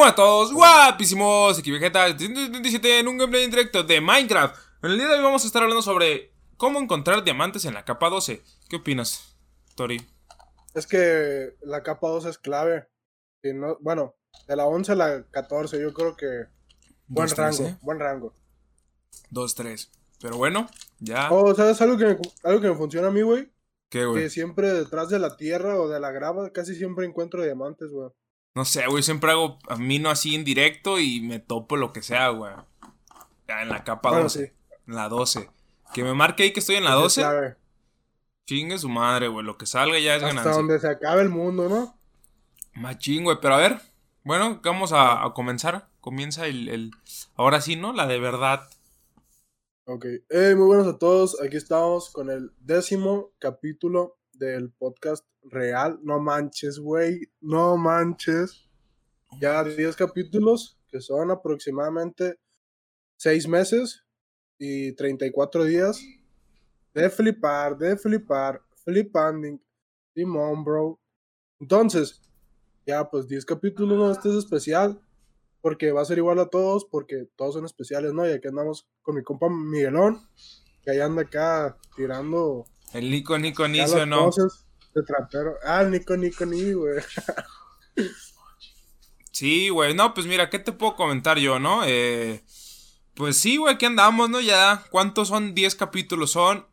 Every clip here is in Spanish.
buenas a todos, guapísimos, aquí Vegeta 77 en un gameplay en directo de Minecraft. En el día de hoy vamos a estar hablando sobre cómo encontrar diamantes en la capa 12. ¿Qué opinas, Tori? Es que la capa 12 es clave. Y no, bueno, de la 11 a la 14 yo creo que buen Dos, rango, tres, ¿eh? buen rango. 2, 3. Pero bueno, ya. Oh, ¿sabes algo que, me, algo que me funciona a mí, güey? ¿Qué, güey? Que siempre detrás de la tierra o de la grava casi siempre encuentro diamantes, güey. No sé, güey, siempre hago a mí no así en directo y me topo lo que sea, güey. Ya en la capa Bueno, 12. sí. En la 12. Que me marque ahí que estoy en la Es 12. clave. Chingue su madre, güey. Lo que salga ya es Hasta ganancia. donde se acabe el mundo, ¿no? Machín, güey. Pero a ver. Bueno, vamos a, a comenzar. Comienza el, el- Ahora sí, ¿no? La de verdad. Ok. Hey, muy buenos a todos. Aquí estamos con el décimo capítulo del podcast real. No manches, güey. No manches. Ya 10 capítulos, que son aproximadamente 6 meses y 34 días. De flipar, de flipar, flipanding. Simón, bro. Entonces, ya pues 10 capítulos, ¿no? Este es especial. Porque va a ser igual a todos, porque todos son especiales, ¿no? Y aquí andamos con mi compa Miguelón, que ahí anda acá tirando El Nico Nico las ¿no? de trapero. Ah, el Nico Nico Ni, güey. Sí, güey. No, pues mira, ¿qué te puedo comentar yo, no? Eh, pues sí, güey, aquí andamos, ¿no? Ya. ¿Cuántos son 10 capítulos? Son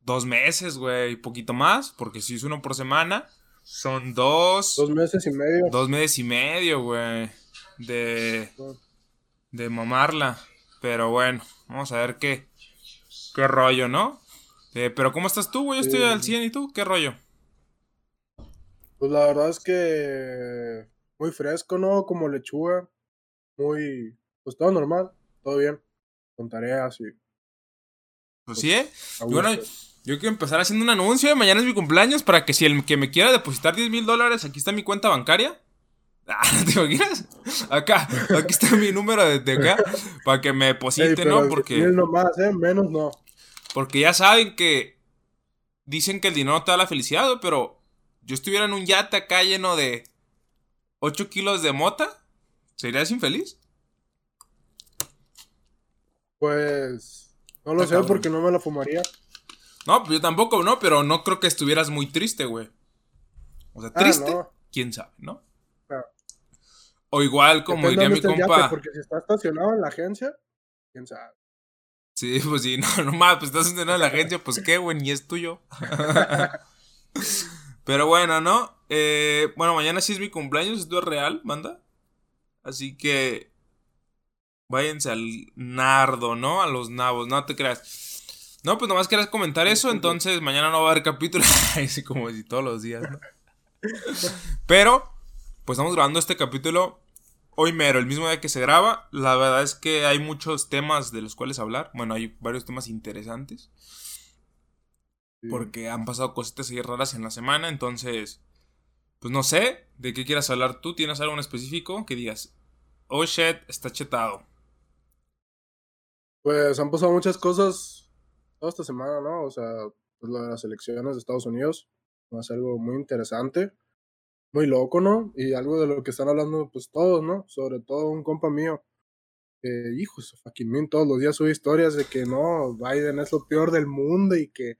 dos meses, güey. Poquito más, porque si es uno por semana. Son dos. Dos meses y medio. Dos meses y medio, güey. De. De mamarla. Pero bueno, vamos a ver qué. Qué rollo, ¿no? Eh, pero ¿cómo estás tú, güey? Yo estoy Sí. al 100 y tú, ¿qué rollo? Pues la verdad es que muy fresco, ¿no? Como lechuga. Muy. Pues todo normal, todo bien. Con tareas y. Pues sí, ¿eh? Y bueno, yo quiero empezar haciendo un anuncio. Mañana es mi cumpleaños para que si el que me quiera depositar 10 mil dólares, aquí está mi cuenta bancaria. Ah, ¿te imaginas? Acá, aquí está mi número de, de acá. Para que me Ey, deposite, pero ¿no? Porque, mil nomás, ¿eh? Menos no. Porque ya saben que dicen que el dinero te da la felicidad, güey, pero yo estuviera en un yate acá lleno de 8 kilos de mota. ¿Serías infeliz? Pues. No lo sé porque no me la fumaría. No, pues yo tampoco, ¿no? Pero no creo que estuvieras muy triste, güey. O sea, Ah, triste, no. quién sabe, ¿no? Claro. O igual, como diría mi compa. yate, porque si está estacionado en la agencia, quién sabe. Sí, pues sí, no, no más, pues estás entendiendo la agencia, pues qué, güey, ni es tuyo. Pero bueno, ¿no? Eh, bueno, mañana sí es mi cumpleaños, esto es real, manda. Así que váyanse al nardo, ¿no? A los nabos, no te creas. No, pues nomás querías comentar eso, entonces mañana no va a haber capítulo. Así como si todos los días, ¿no? Pero, pues estamos grabando este capítulo hoy mero, el mismo día que se graba. La verdad es que hay muchos temas de los cuales hablar. Bueno, hay varios temas interesantes. Sí. Porque han pasado cositas ahí raras en la semana. Entonces, pues no sé de qué quieras hablar tú. ¿Tienes algo en específico que digas? Oh shit, está chetado. Pues han pasado muchas cosas toda esta semana, ¿no? O sea, pues lo de las elecciones de Estados Unidos. Va a ser algo muy interesante. Muy loco, ¿no? Y algo de lo que están hablando, pues todos, ¿no? Sobre todo un compa mío. Que, hijo, su fucking todos los días sube historias de que no, Biden es lo peor del mundo y que.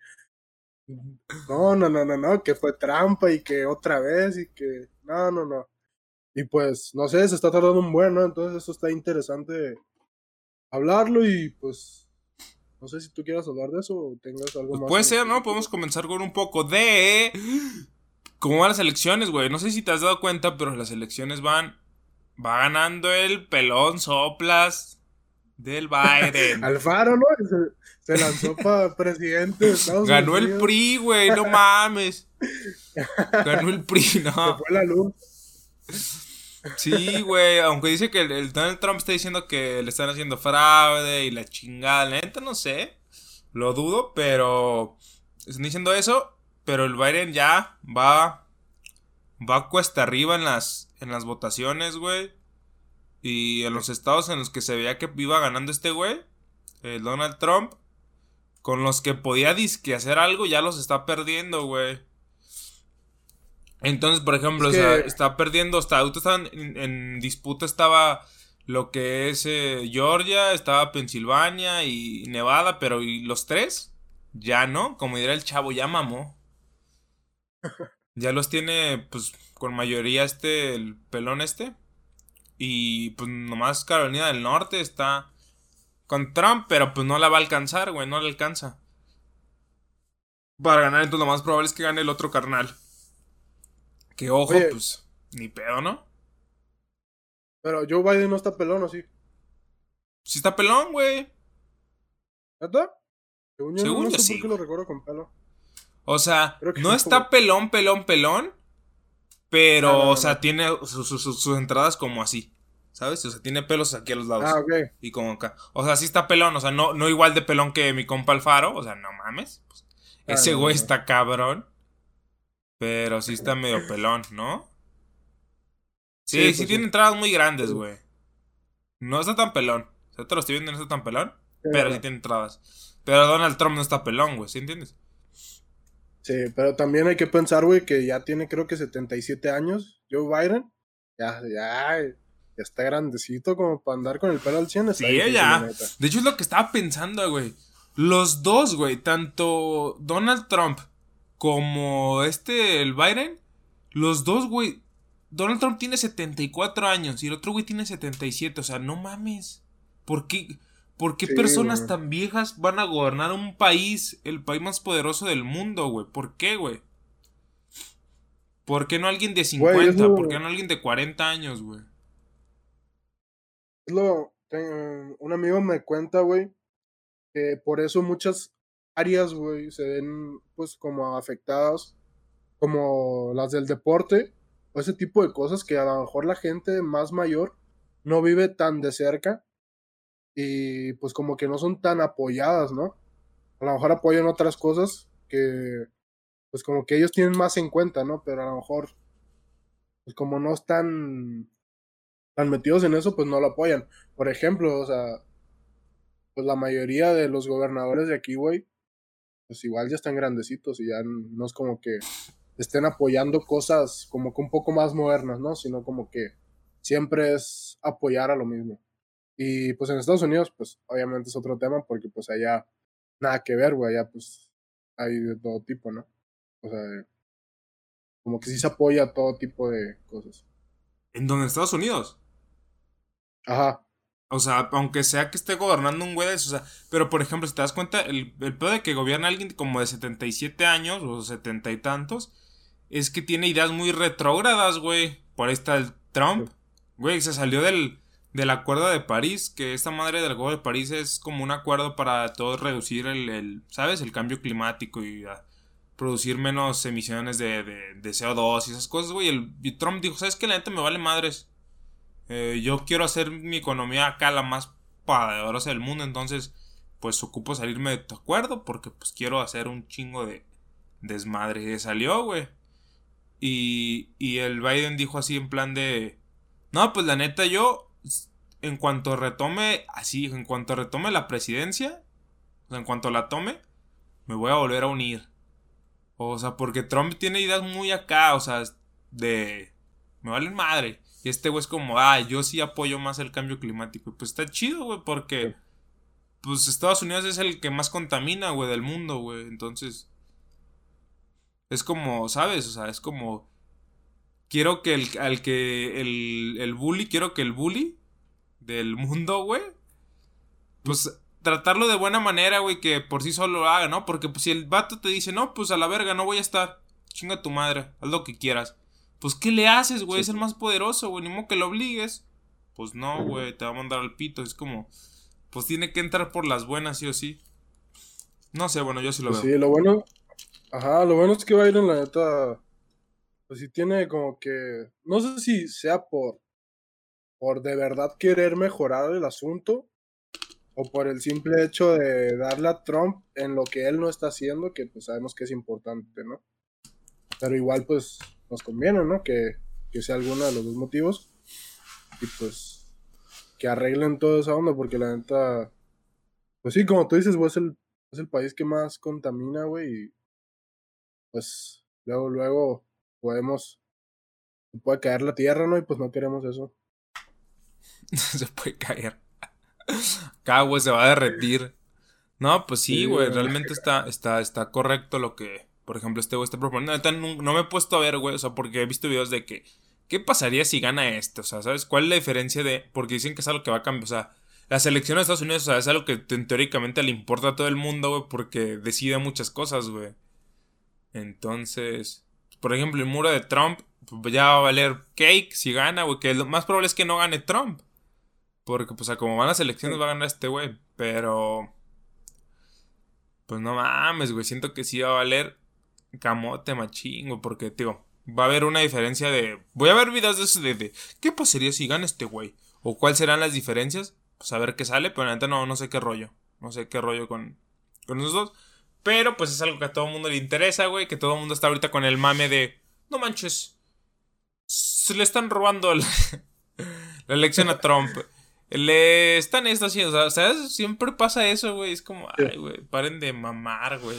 No, no, no, no, no, que fue trampa y que otra vez y que. No, no, no. Y pues, no sé, se está tardando un buen, ¿no? Entonces, eso está interesante hablarlo y pues. No sé si tú quieras hablar de eso o tengas algo Pues más. puede ser, ¿no? Podemos comenzar con un poco de... ¿Cómo van las elecciones, güey? No sé si te has dado cuenta, pero las elecciones van... Va ganando el pelón soplas del Biden. Alfaro, ¿no? Se, se lanzó para presidente de Estados Ganó el. PRI, güey, no mames. Ganó el PRI, Se no. fue la luz. Sí, güey, aunque dice que el, el Donald Trump está diciendo que le están haciendo fraude y la chingada, la neta no sé. Lo dudo, pero están diciendo eso, pero el Biden ya va va cuesta arriba en las en las votaciones, güey. Y en los estados en los que se veía que iba ganando este güey, el Donald Trump, con los que podía disque hacer algo, ya los está perdiendo, güey. Entonces, por ejemplo, o sea, está perdiendo, hasta ahorita estaban en, disputa estaba lo que es eh, Georgia, estaba Pensilvania y Nevada, pero ¿y los tres? Ya no, como diría el chavo, ya mamó. Ya los tiene, pues, con mayoría este, el pelón este. Y pues nomás Carolina del Norte está con Trump, pero pues no la va a alcanzar, güey, no le alcanza. Para ganar, entonces lo más probable es que gane el otro carnal. Que ojo, pues, ni pedo, ¿no? Pero Joe Biden no está pelón, ¿o sí? Sí está pelón, güey. ¿Neta? Según yo, no sé por qué lo recuerdo con pelo. O sea, no está pelón, pelón, pelón. Pero, o sea, tiene sus entradas como así. ¿Sabes? O sea, tiene pelos aquí a los lados. Ah, ok. Y como acá. O sea, sí está pelón. O sea, no, no igual de pelón que mi compa Alfaro. O sea, no mames. Pues, ah, ese güey está cabrón. Pero sí está medio pelón, ¿no? Sí, sí, pues tiene entradas muy grandes, güey. No está tan pelón. O sea, te lo estoy viendo, no está tan pelón. Pero sí tiene entradas. Pero Donald Trump no está pelón, güey. ¿Sí entiendes? Sí, pero también hay que pensar, güey, que ya tiene creo que 77 años. Joe Biden. Ya, ya, ya está grandecito como para andar con el pelo al 100. Sí, ya. De hecho, es lo que estaba pensando, güey. Los dos, güey, tanto Donald Trump como este, el Biden, los dos, güey. Donald Trump tiene 74 años y el otro güey tiene 77. O sea, no mames. ¿Por qué, por qué personas tan viejas van a gobernar un país, el país más poderoso del mundo, güey? ¿Por qué, güey? ¿Por qué no alguien de 50? ¿Por qué no alguien de 40 años, güey? Lo, un amigo me cuenta, güey, que por eso muchas áreas, güey, se ven pues como afectadas, como las del deporte, o ese tipo de cosas que a lo mejor la gente más mayor no vive tan de cerca y pues como que no son tan apoyadas, ¿no? A lo mejor apoyan otras cosas que pues como que ellos tienen más en cuenta, ¿no? Pero a lo mejor pues como no están tan metidos en eso, pues no lo apoyan. Por ejemplo, o sea, pues la mayoría de los gobernadores de aquí, güey, pues igual ya están grandecitos y ya no es como que estén apoyando cosas como que un poco más modernas, ¿no? Sino como que siempre es apoyar a lo mismo. Y pues en Estados Unidos, pues obviamente es otro tema porque pues allá nada que ver, güey, allá pues hay de todo tipo, ¿no? O sea, como que sí se apoya todo tipo de cosas. ¿En dónde? ¿Estados Unidos? Ajá. O sea, aunque sea que esté gobernando un güey de eso, o sea, pero por ejemplo, si te das cuenta, el, el pedo de que gobierna alguien como de 77 años o 70 y tantos, es que tiene ideas muy retrógradas, güey. Por ahí está el Trump. Güey, se salió del, del acuerdo de París, que esta madre del acuerdo de París es como un acuerdo para todos reducir el, ¿sabes? El cambio climático y producir menos emisiones de, de, de, CO2 y esas cosas, güey. El, y Trump dijo, ¿sabes qué? La gente me vale madres. Eh, yo quiero hacer mi economía acá la más poderosa del mundo, entonces pues ocupo salirme de tu acuerdo porque pues quiero hacer un chingo de desmadre. Y salió, güey. Y, y el Biden dijo así en plan de... No, pues la neta yo, en cuanto retome, así, en cuanto retome la presidencia, o sea, en cuanto la tome, me voy a volver a unir. O sea, porque Trump tiene ideas muy acá, o sea, de... Me valen madre. Y este güey es como, ah, yo sí apoyo más el cambio climático. Y pues está chido, güey, porque pues Estados Unidos es el que más contamina, güey, del mundo, güey. Entonces, es como, ¿sabes? O sea, es como, quiero que el, al que, el, el bully, quiero que el bully del mundo, güey, pues tratarlo de buena manera, güey, que por sí solo lo haga, ¿no? Porque pues, si el vato te dice, no, pues a la verga, no voy a estar, chinga tu madre, haz lo que quieras. Pues, ¿qué le haces, güey? Es el más poderoso, güey. Ni modo que lo obligues. Pues no, güey, te va a mandar al pito. Es como, pues tiene que entrar por las buenas, sí o sí. No sé, bueno, yo sí lo pues veo. Sí, lo bueno. Ajá, lo bueno es que Biden, la neta. Pues sí tiene como que. No sé si sea por. Por de verdad querer mejorar el asunto. O por el simple hecho de darle a Trump en lo que él no está haciendo, que pues sabemos que es importante, ¿no? Pero igual, pues, nos conviene, ¿no? Que, sea alguno de los dos motivos. Y pues que arreglen toda esa onda, porque la neta, pues sí, como tú dices, es el, es el país que más contamina, güey, y pues luego, luego podemos, puede caer la tierra, ¿no? Y pues no queremos eso. se puede caer. Acá, güey, se va a derretir. No, pues sí, güey, realmente está, está, está correcto lo que, por ejemplo, este güey está proponiendo. No, no me he puesto a ver, güey, o sea, porque he visto videos de que, ¿qué pasaría si gana esto? O sea, ¿sabes? ¿Cuál es la diferencia de, porque dicen que es algo que va a cambiar, o sea, la selección de Estados Unidos, o sea, es algo que teóricamente le importa a todo el mundo, güey, porque decide muchas cosas, güey. Entonces, por ejemplo, el muro de Trump pues ya va a valer cake si gana, güey, que lo más probable es que no gane Trump. Porque, pues, a como van las elecciones va a ganar este güey. Pero. Pues no mames, güey. Siento que sí va a valer camote machín, güey. Porque, tío, va a haber una diferencia de. Voy a ver videos de eso de, ¿Qué pasaría si gana este güey? O cuáles serán las diferencias. Pues a ver qué sale. Pero la no, no sé qué rollo. No sé qué rollo con, con esos dos. Pero, pues es algo que a todo el mundo le interesa, güey. Que todo el mundo está ahorita con el mame de. No manches. Se le están robando la elección a Trump. Le están esto haciendo, o sea, siempre pasa eso, güey. Es como, ay, güey, paren de mamar, güey.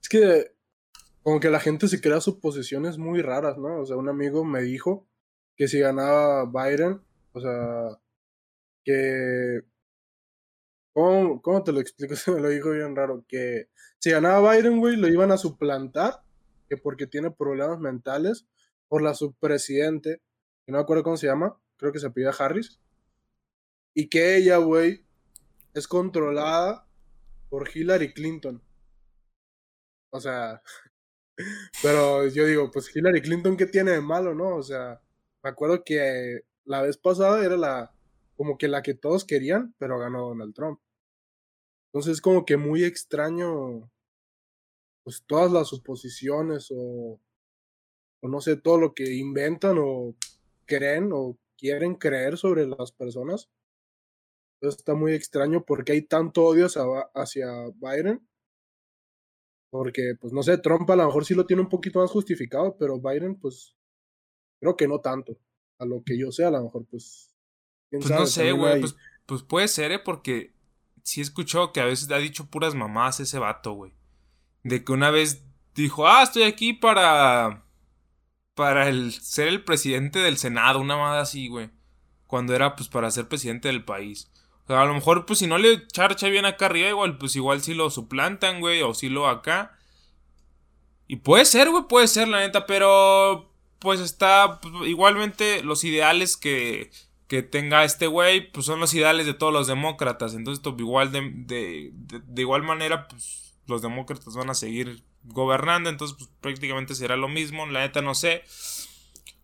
Es que como que la gente se crea suposiciones muy raras, ¿no? O sea, un amigo me dijo que si ganaba Biden, o sea, que... ¿Cómo, cómo te lo explico? Se me lo dijo bien raro. Que si ganaba Biden, güey, lo iban a suplantar, que porque tiene problemas mentales, por la subpresidente, que no me acuerdo cómo se llama, creo que se pide Harris y que ella, güey, es controlada por Hillary Clinton. O sea, pero yo digo, pues Hillary Clinton, ¿qué tiene de malo, no? O sea, me acuerdo que la vez pasada era la, como que la que todos querían, pero ganó Donald Trump. Entonces es como que muy extraño, pues todas las suposiciones o, o no sé, todo lo que inventan o creen o quieren creer sobre las personas está muy extraño porque hay tanto odio hacia, Biden. Porque, pues no sé, Trump a lo mejor sí lo tiene un poquito más justificado, pero Biden, pues, creo que no tanto. A lo que yo sé, a lo mejor, pues. pues no sé, güey. Pues, pues, puede ser, ¿eh? Porque sí he escuchado que a veces ha dicho puras mamás ese vato, güey. De que una vez dijo, ah, estoy aquí para. Para el, ser el presidente del Senado, una madre así, güey. Cuando era, pues, para ser presidente del país. A lo mejor, pues si no le charcha bien acá arriba, igual, pues igual si lo suplantan, güey, o si lo acá. Y puede ser, güey, puede ser, la neta, pero pues está, pues, igualmente los ideales que, que tenga este güey, pues son los ideales de todos los demócratas. Entonces, pues, igual de, de, de, igual manera, pues los demócratas van a seguir gobernando, entonces pues prácticamente será lo mismo, la neta no sé.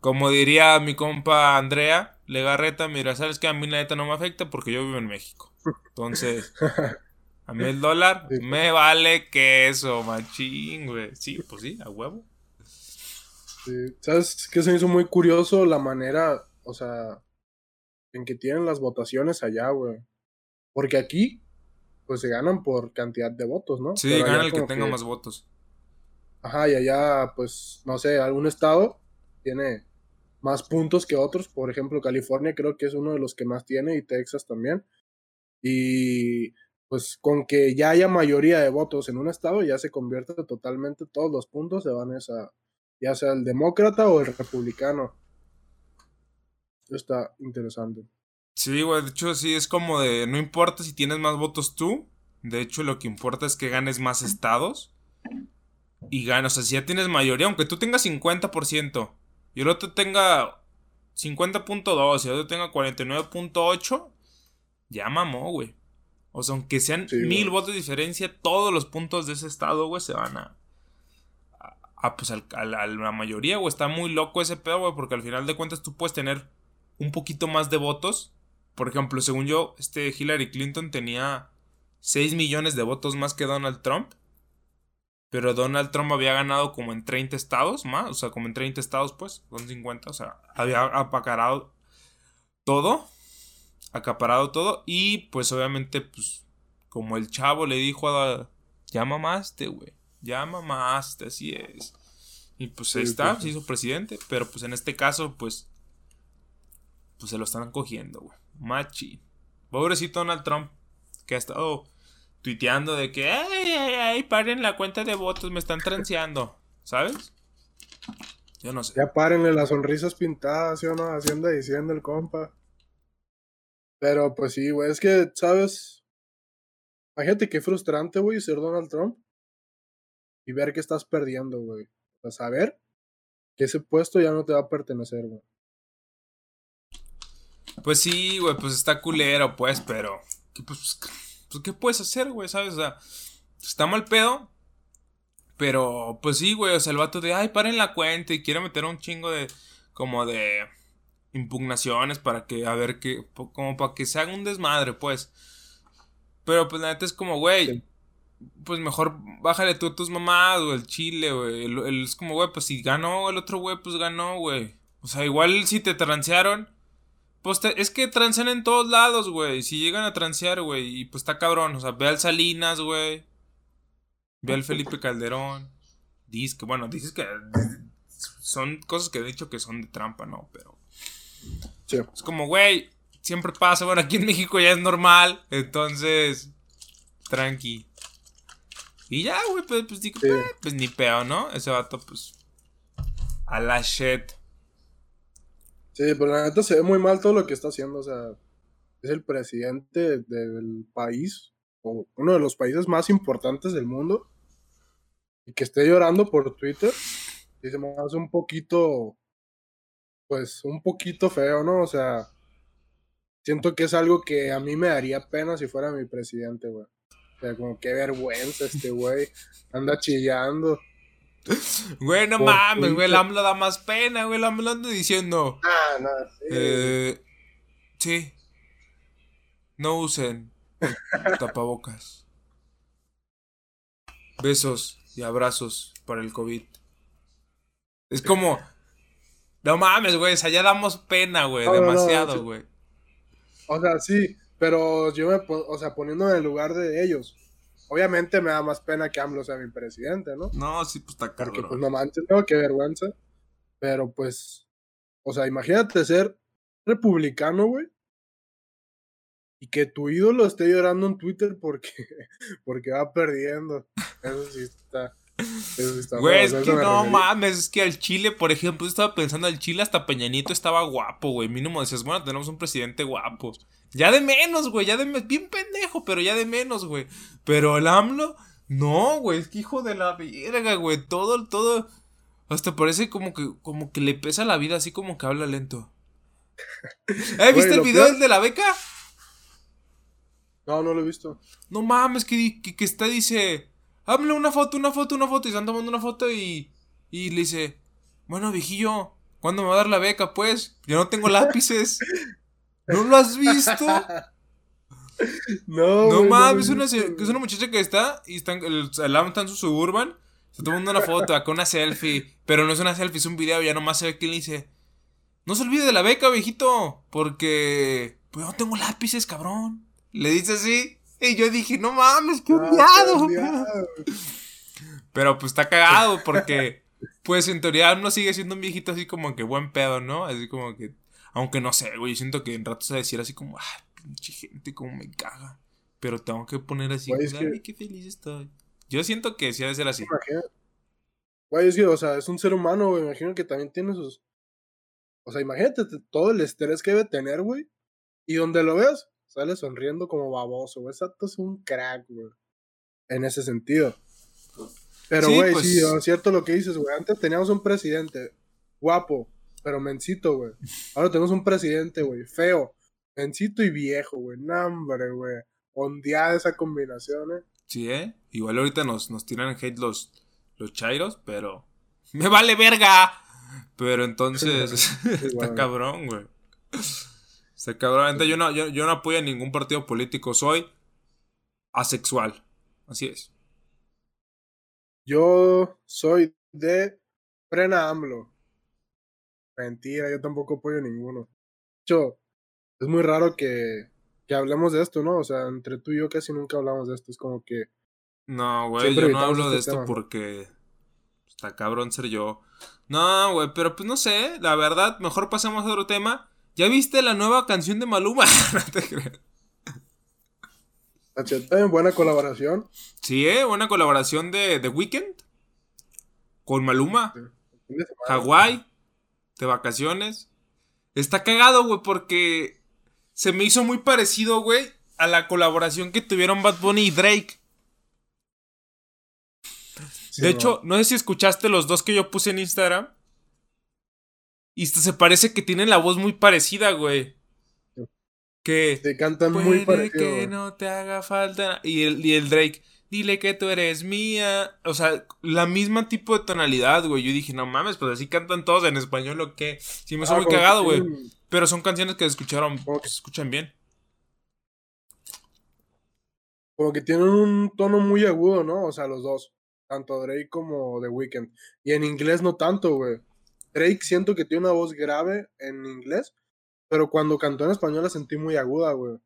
Como diría mi compa Andrea Legarreta, mira, sabes que a mí la neta no me afecta porque yo vivo en México. Entonces, a mí el dólar me vale queso, machín, güey. Sí, pues sí, a huevo. Sí. ¿Sabes qué se me hizo muy curioso la manera, o sea, en que tienen las votaciones allá, güey? Porque aquí, pues se ganan por cantidad de votos, ¿no? Sí, gana el que tenga más votos. Ajá, y allá, pues, no sé, algún estado tiene más puntos que otros. Por ejemplo, California creo que es uno de los que más tiene y Texas también. Y pues con que ya haya mayoría de votos en un estado, ya se convierte totalmente, todos los puntos se van a esa, ya sea el demócrata o el republicano. Está interesante. Sí, güey, de hecho sí es como de, no importa si tienes más votos tú, de hecho lo que importa es que ganes más estados y ganas, o sea, si ya tienes mayoría, aunque tú tengas 50%, y el otro tenga 50.2 y el otro tenga 49.8, ya mamó, güey. O sea, aunque sean mil votos de diferencia, todos los puntos de ese estado, güey, se van a. A, pues a, la mayoría, güey. Está muy loco ese pedo, güey, porque al final de cuentas tú puedes tener un poquito más de votos. Por ejemplo, según yo, este Hillary Clinton tenía 6 millones de votos más que Donald Trump. Pero Donald Trump había ganado como en 30 estados más, o sea, como en 30 estados, pues, son 50, o sea, había apacarado todo, acaparado todo, y pues obviamente, pues, como el chavo le dijo a. Ya mamaste, güey, ya mamaste, así es. Y pues ahí está, pues. se hizo presidente, pero pues en este caso, pues, pues se lo están cogiendo, güey. Machi. Pobrecito Donald Trump, que ha estado tuiteando de que, ay, ay, ay, paren la cuenta de votos, me están transeando, ¿sabes? Yo no sé. Ya párenle las sonrisas pintadas, ¿sí o no? Haciendo diciendo el compa. Pero pues sí, güey, es que, ¿sabes? Imagínate qué frustrante, güey, ser Donald Trump y ver que estás perdiendo, güey. O sea, saber que ese puesto ya no te va a pertenecer, güey. Pues sí, güey, pues está culero, pues, pero. ¿qué, pues, pues, ¿qué puedes hacer, güey? ¿Sabes? O sea, está mal pedo. Pero, pues sí, güey, o sea, el vato de, ay, paren la cuenta y quiere meter un chingo de, como de impugnaciones para que, a ver, que, como para que se haga un desmadre, pues. Pero, pues, la neta es como, güey, pues mejor bájale tú a tus mamás, o el chile, güey. es como, güey, pues si ganó el otro güey, pues ganó, güey. O sea, igual si te transearon, pues es que transean en todos lados, güey. Si llegan a transear, güey, y pues está cabrón. O sea, ve al Salinas, güey. Ve al Felipe Calderón. Dice que, bueno, dices que son cosas que he dicho que son de trampa, ¿no? Pero. Es como, güey, siempre pasa. Bueno, aquí en México ya es normal. Entonces, tranqui. Y ya, güey, pues, pues, pues, pues, ni peo, ¿no? Ese vato, pues. A la shit. Sí, pero la neta se ve muy mal todo lo que está haciendo. O sea, es el presidente del país, o uno de los países más importantes del mundo. Y que esté llorando por Twitter. Y se me hace un poquito. Pues un poquito feo, ¿no? O sea. Siento que es algo que a mí me daría pena si fuera mi presidente, güey. O sea, como qué vergüenza este güey. Anda chillando. Güey, no mames, güey. El AMLO da más pena, güey. El AMLO anda diciendo. Ah, no, sí. Eh, sí. No usen tapabocas. Besos y abrazos para el COVID. Es como. No mames, güey. O sea, ya damos pena, güey. demasiado, güey. o sea, sí. Pero yo me, o sea, poniendo en el lugar de ellos. Obviamente me da más pena que AMLO sea mi presidente, ¿no? No, sí, pues está caro. Porque pues no manches, no, qué vergüenza. Pero pues, o sea, imagínate ser republicano, güey. Y que tu ídolo esté llorando en Twitter porque, porque va perdiendo. Eso sí está. Güey, es que no mames, es que al Chile, por ejemplo, estaba pensando al Chile hasta Peñanito estaba guapo, güey. Mínimo decías, bueno, tenemos un presidente guapo. Ya de menos, güey, ya de menos, bien pendejo, pero ya de menos, güey. Pero el AMLO, no, güey, es que hijo de la verga, güey. Todo, todo, hasta parece como que, como que le pesa la vida, así como que habla lento. ¿Eh, ¿Viste el video de la beca? No, no lo he visto. No mames, que, que, que está, dice háblale una foto, una foto, una foto. Y están tomando una foto y, y le dice, bueno, viejillo, ¿cuándo me va a dar la beca, pues? Yo no tengo lápices. ¿No lo has visto? No, no mames, es, una, es una muchacha que está y está, el, está en su suburban. Está tomando una foto, acá una selfie. Pero no es una selfie, es un video. Ya nomás se ve que le dice: No se olvide de la beca, viejito. Porque. Pues no tengo lápices, cabrón. Le dice así. Y yo dije, no mames, qué odiado. Pero pues está cagado porque, pues en teoría uno sigue siendo un viejito así como que buen pedo, ¿no? Así como que, aunque no sé, güey, yo siento que en rato se decir así como, ah, pinche gente, como me caga. Pero tengo que poner así, ay, qué feliz estoy. Yo siento que sí ha de ser así. Güey, es que, o sea, es un ser humano, güey, imagino que también tiene sus... O sea, imagínate todo el estrés que debe tener, güey. Y donde lo veas, Sale sonriendo como baboso, güey. Exacto, es un crack, güey. En ese sentido. Pero, güey, sí, es pues cierto lo que dices, güey. Antes teníamos un presidente guapo, pero mencito, güey. Ahora tenemos un presidente, güey, feo, mencito y viejo, güey. Nombre, güey. Ondeada esa combinación, eh. Sí, eh. Igual ahorita nos, nos tiran hate los, los chairos, pero. ¡Me vale verga! Pero entonces. está cabrón, güey. Se cabrón. Yo no, yo, no apoyo a ningún partido político. Soy asexual. Así es. Yo soy de frena AMLO. Mentira, yo tampoco apoyo ninguno. De hecho, es muy raro que, que hablemos de esto, ¿no? O sea, entre tú y yo casi nunca hablamos de esto. Es como que. No, güey, yo no hablo de este esto porque. Está cabrón ser yo. No, güey, pero pues no sé. La verdad, mejor pasemos a otro tema. ¿Ya viste la nueva canción de Maluma? no te creas. buena colaboración. Sí, ¿eh? Buena colaboración de The Weeknd con Maluma. Hawái, de vacaciones. Está cagado, güey, porque se me hizo muy parecido, güey, a la colaboración que tuvieron Bad Bunny y Drake. de hecho, no sé si escuchaste los dos que yo puse en Instagram. Y se parece que tienen la voz muy parecida, güey. Que. Se cantan muy parecido. que no te haga falta. Y el, y el Drake. Dile que tú eres mía. O sea, la misma tipo de tonalidad, güey. Yo dije, no mames, pues así cantan todos en español o qué. Sí, me hizo Ah, muy cagado, güey. Pero son canciones que escucharon, que- se escuchan bien. Como que tienen un tono muy agudo, ¿no? O sea, los dos. Tanto Drake como The Weeknd. Y en inglés no tanto, güey. Drake siento que tiene una voz grave en inglés. Pero cuando cantó en español la sentí muy aguda, güey.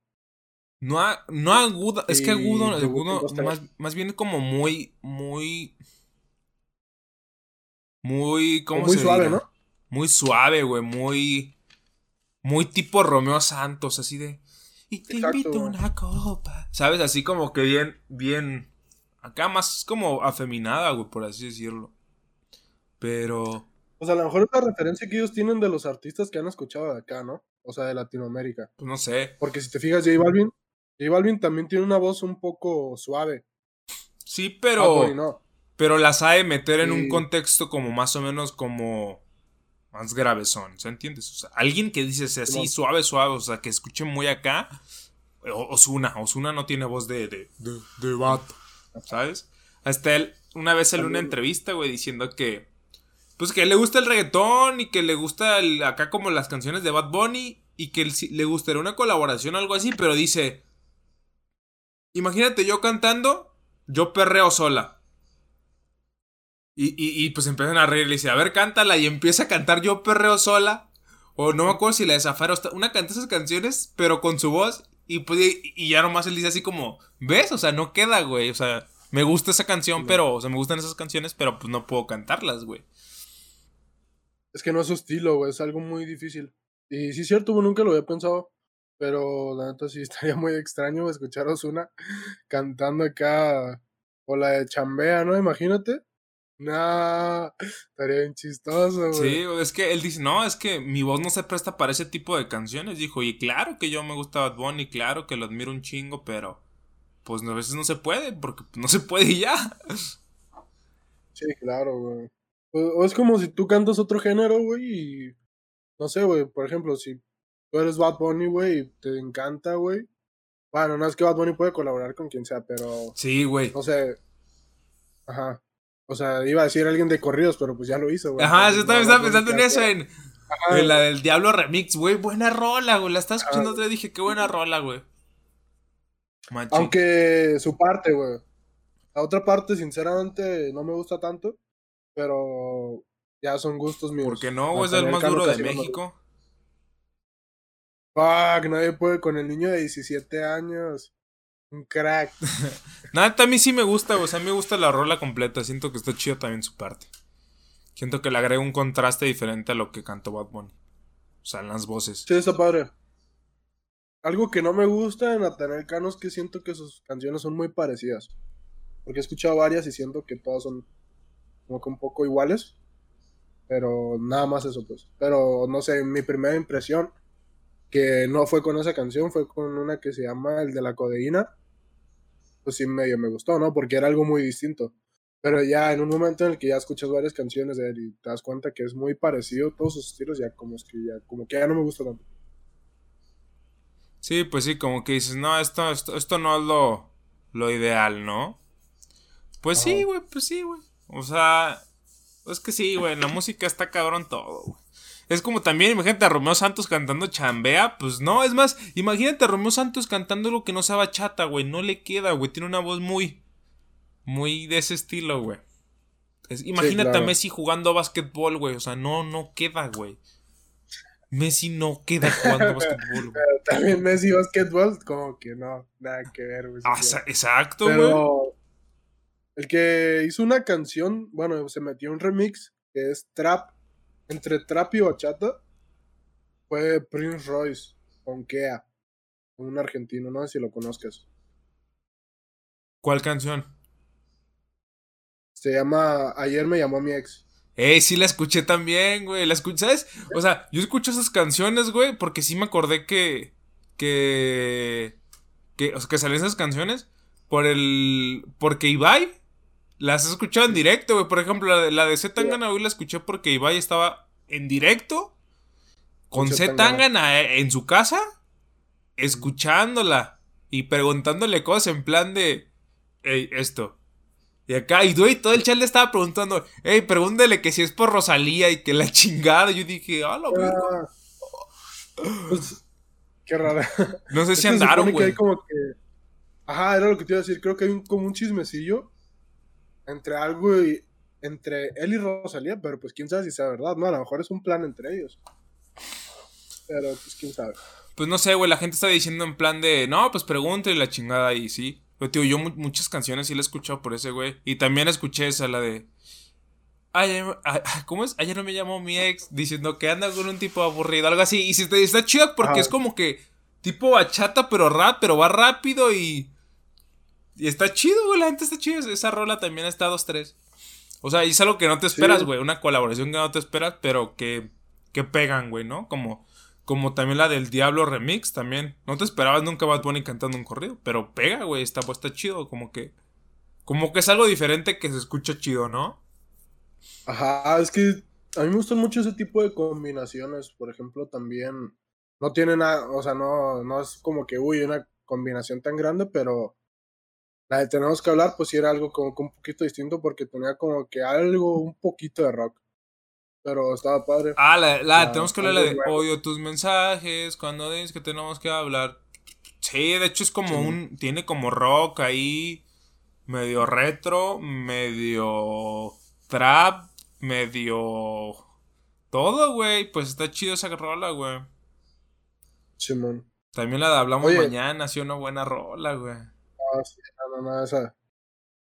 No, a- no aguda, es que agudo, más, más bien como muy, muy, muy, ¿cómo muy se suave, dirá? ¿no? Muy suave, güey, muy, muy tipo Romeo Santos, así de, y te Exacto, invito a güey. una copa, ¿sabes? Así como que bien, bien, acá más como afeminada, güey, por así decirlo. Pero, O sea, a lo mejor es la referencia que ellos tienen de los artistas que han escuchado de acá, ¿no? O sea, de Latinoamérica. pues no sé, Porque si te fijas, J Balvin, J Balvin también tiene una voz un poco suave. sí, pero... Bunny no. Pero la sabe meter en un contexto como más o menos como más gravezón, ¿se entiendes? O sea, alguien que dice así, suave, suave, o sea, que escuche muy acá. Osuna, Osuna no tiene voz de, de, de, de vato, ¿sabes? Hasta él, una vez en una entrevista, güey, diciendo que, pues que le gusta el reggaetón y que le gusta el- acá como las canciones de Bad Bunny y que le gustaría una colaboración o algo así, pero dice, imagínate yo cantando, yo perreo sola. Y, y, y, pues empiezan a reír, le dice, a ver, cántala, y empieza a cantar yo perreo sola. O no me acuerdo si la de Zafaro, una canta esas canciones, pero con su voz, y, pues, y, y ya nomás él dice así como, ¿ves? O sea, no queda, güey. O sea, me gusta esa canción, Sí. pero, o sea, me gustan esas canciones, pero pues no puedo cantarlas, güey. Es que no es su estilo, güey. Es algo muy difícil. Y sí es cierto, güey, nunca lo había pensado. Pero la neta sí estaría muy extraño escuchar a Ozuna cantando acá. O la de Chambea, ¿no? Imagínate. Nah, estaría bien chistoso, güey. Sí, es que él dice, no, es que mi voz no se presta para ese tipo de canciones. Dijo, y claro que yo me gusta Bad Bunny, claro que lo admiro un chingo, pero pues a veces no se puede, porque no se puede y ya. Sí, claro, güey. O, o es como si tú cantas otro género, güey, y. No sé, güey. Por ejemplo, si tú eres Bad Bunny, güey, y te encanta, güey. Bueno, no es que Bad Bunny puede colaborar con quien sea, pero. Sí, güey. No sé. Ajá. O sea, iba a decir alguien de corridos, pero pues ya lo hizo, güey. Ajá, yo también no, estaba pensando en eso, en, en la Ajá, del Diablo Remix, güey. Buena rola, güey. La estaba escuchando otra vez dije, qué buena rola, güey. Aunque su parte, güey. La otra parte, sinceramente, no me gusta tanto. Pero ya son gustos míos. ¿Por qué no, güey? Es el más duro de México. Fuck, nadie puede con el niño de 17 años. Un crack. Nada, a mí sí me gusta. O sea, a mí me gusta la rola completa. Siento que está chido también su parte. Siento que le agrega un contraste diferente a lo que cantó Bad Bunny. O sea, en las voces. Sí, está padre. Algo que no me gusta de Natanael Cano es que siento que sus canciones son muy parecidas. Porque he escuchado varias y siento que todas son como que un poco iguales. Pero nada más eso, pues. Pero no sé, mi primera impresión, que no fue con esa canción, fue con una que se llama El de la codeína. Pues sí, medio me gustó, ¿no? Porque era algo muy distinto. Pero ya en un momento en el que ya escuchas varias canciones de él y te das cuenta que es muy parecido todos sus estilos, ya como es que ya, como que ya no me gusta tanto. Sí, pues sí, como que dices, no, esto, esto, esto no es lo, lo ideal, ¿no? Pues sí, güey, pues sí, güey. O sea, es que sí, güey, en la música está cabrón todo, güey. Es como también, imagínate a Romeo Santos cantando chambea, pues no, es más, imagínate a Romeo Santos cantando lo que no sea bachata, güey, no le queda, güey, tiene una voz muy, muy de ese estilo, güey. Es- imagínate claro. a Messi jugando básquetbol, güey, o sea, no, no queda, güey. Messi no queda jugando básquetbol, güey. También Messi Basketball, como que no, nada que ver, güey. Ah, exacto, güey. Pero el que hizo una canción, bueno, se metió un remix que es trap, entre trap y bachata, fue Prince Royce con Kea, un argentino, no sé si lo conozcas. ¿Cuál canción? Se llama Ayer me llamó mi ex. Eh, sí la escuché también, güey. La escuché, ¿sabes? O sea, yo escucho esas canciones, güey, porque sí me acordé que. Que. Que, o sea, que salían esas canciones por el. Porque Ibai las has escuchado en directo, güey. Por ejemplo, la de, la de Z Tangana, hoy la escuché porque Ibai estaba en directo con Z Tangana eh, en su casa, escuchándola y preguntándole cosas en plan de. Ey, esto. Y acá, y güey, todo el chat le estaba preguntando, hey, pregúntele que si es por Rosalía y que la chingada. Yo dije, ah, la pues, qué rara. No sé si andaron, supone que hay güey. como que. Ajá, era lo que te iba a decir. Creo que hay un, como un chismecillo entre algo y. Entre él y Rosalía, pero pues quién sabe si sea verdad, ¿no? A lo mejor es un plan entre ellos. Pero pues quién sabe. Pues no sé, güey, la gente está diciendo en plan de, no, pues pregúntele la chingada y sí. Pero, tío, yo mu- muchas canciones sí la he escuchado por ese güey. Y también escuché esa, la de... Ay, ay, ay, ¿cómo es? Ayer no me llamó mi ex diciendo que anda con un tipo aburrido, algo así. Y si te, está chida porque es como que tipo bachata, pero rap, pero va rápido y... Y está chido, güey, la gente está chida. Esa rola también está 2-3. O sea, y es algo que no te esperas, Sí. güey. Una colaboración que no te esperas, pero que, que pegan, güey, ¿no? Como, como también la del Diablo Remix, también. No te esperabas nunca Bad Bunny cantando un corrido, pero pega, güey. Está, pues, está chido, como que... Como que es algo diferente que se escucha chido, ¿no? Ajá, es que a mí me gustan mucho ese tipo de combinaciones. Por ejemplo, también no tiene nada, o sea, no, no es como que, uy, una combinación tan grande, pero la de tenemos que hablar, pues sí era algo como que un poquito distinto porque tenía como que algo, un poquito de rock. Pero estaba padre. Ah, la, la La- tenemos que hablar la de odio tus mensajes cuando dices que tenemos que hablar. Sí, de hecho es como Sí. un. Tiene como rock ahí. Medio retro, medio trap, medio. Todo, güey. Pues está chido esa rola, güey. Simón. También la de Hablamos Oye. Mañana, sí, una buena rola, güey. Ah, sí, no, no, esa.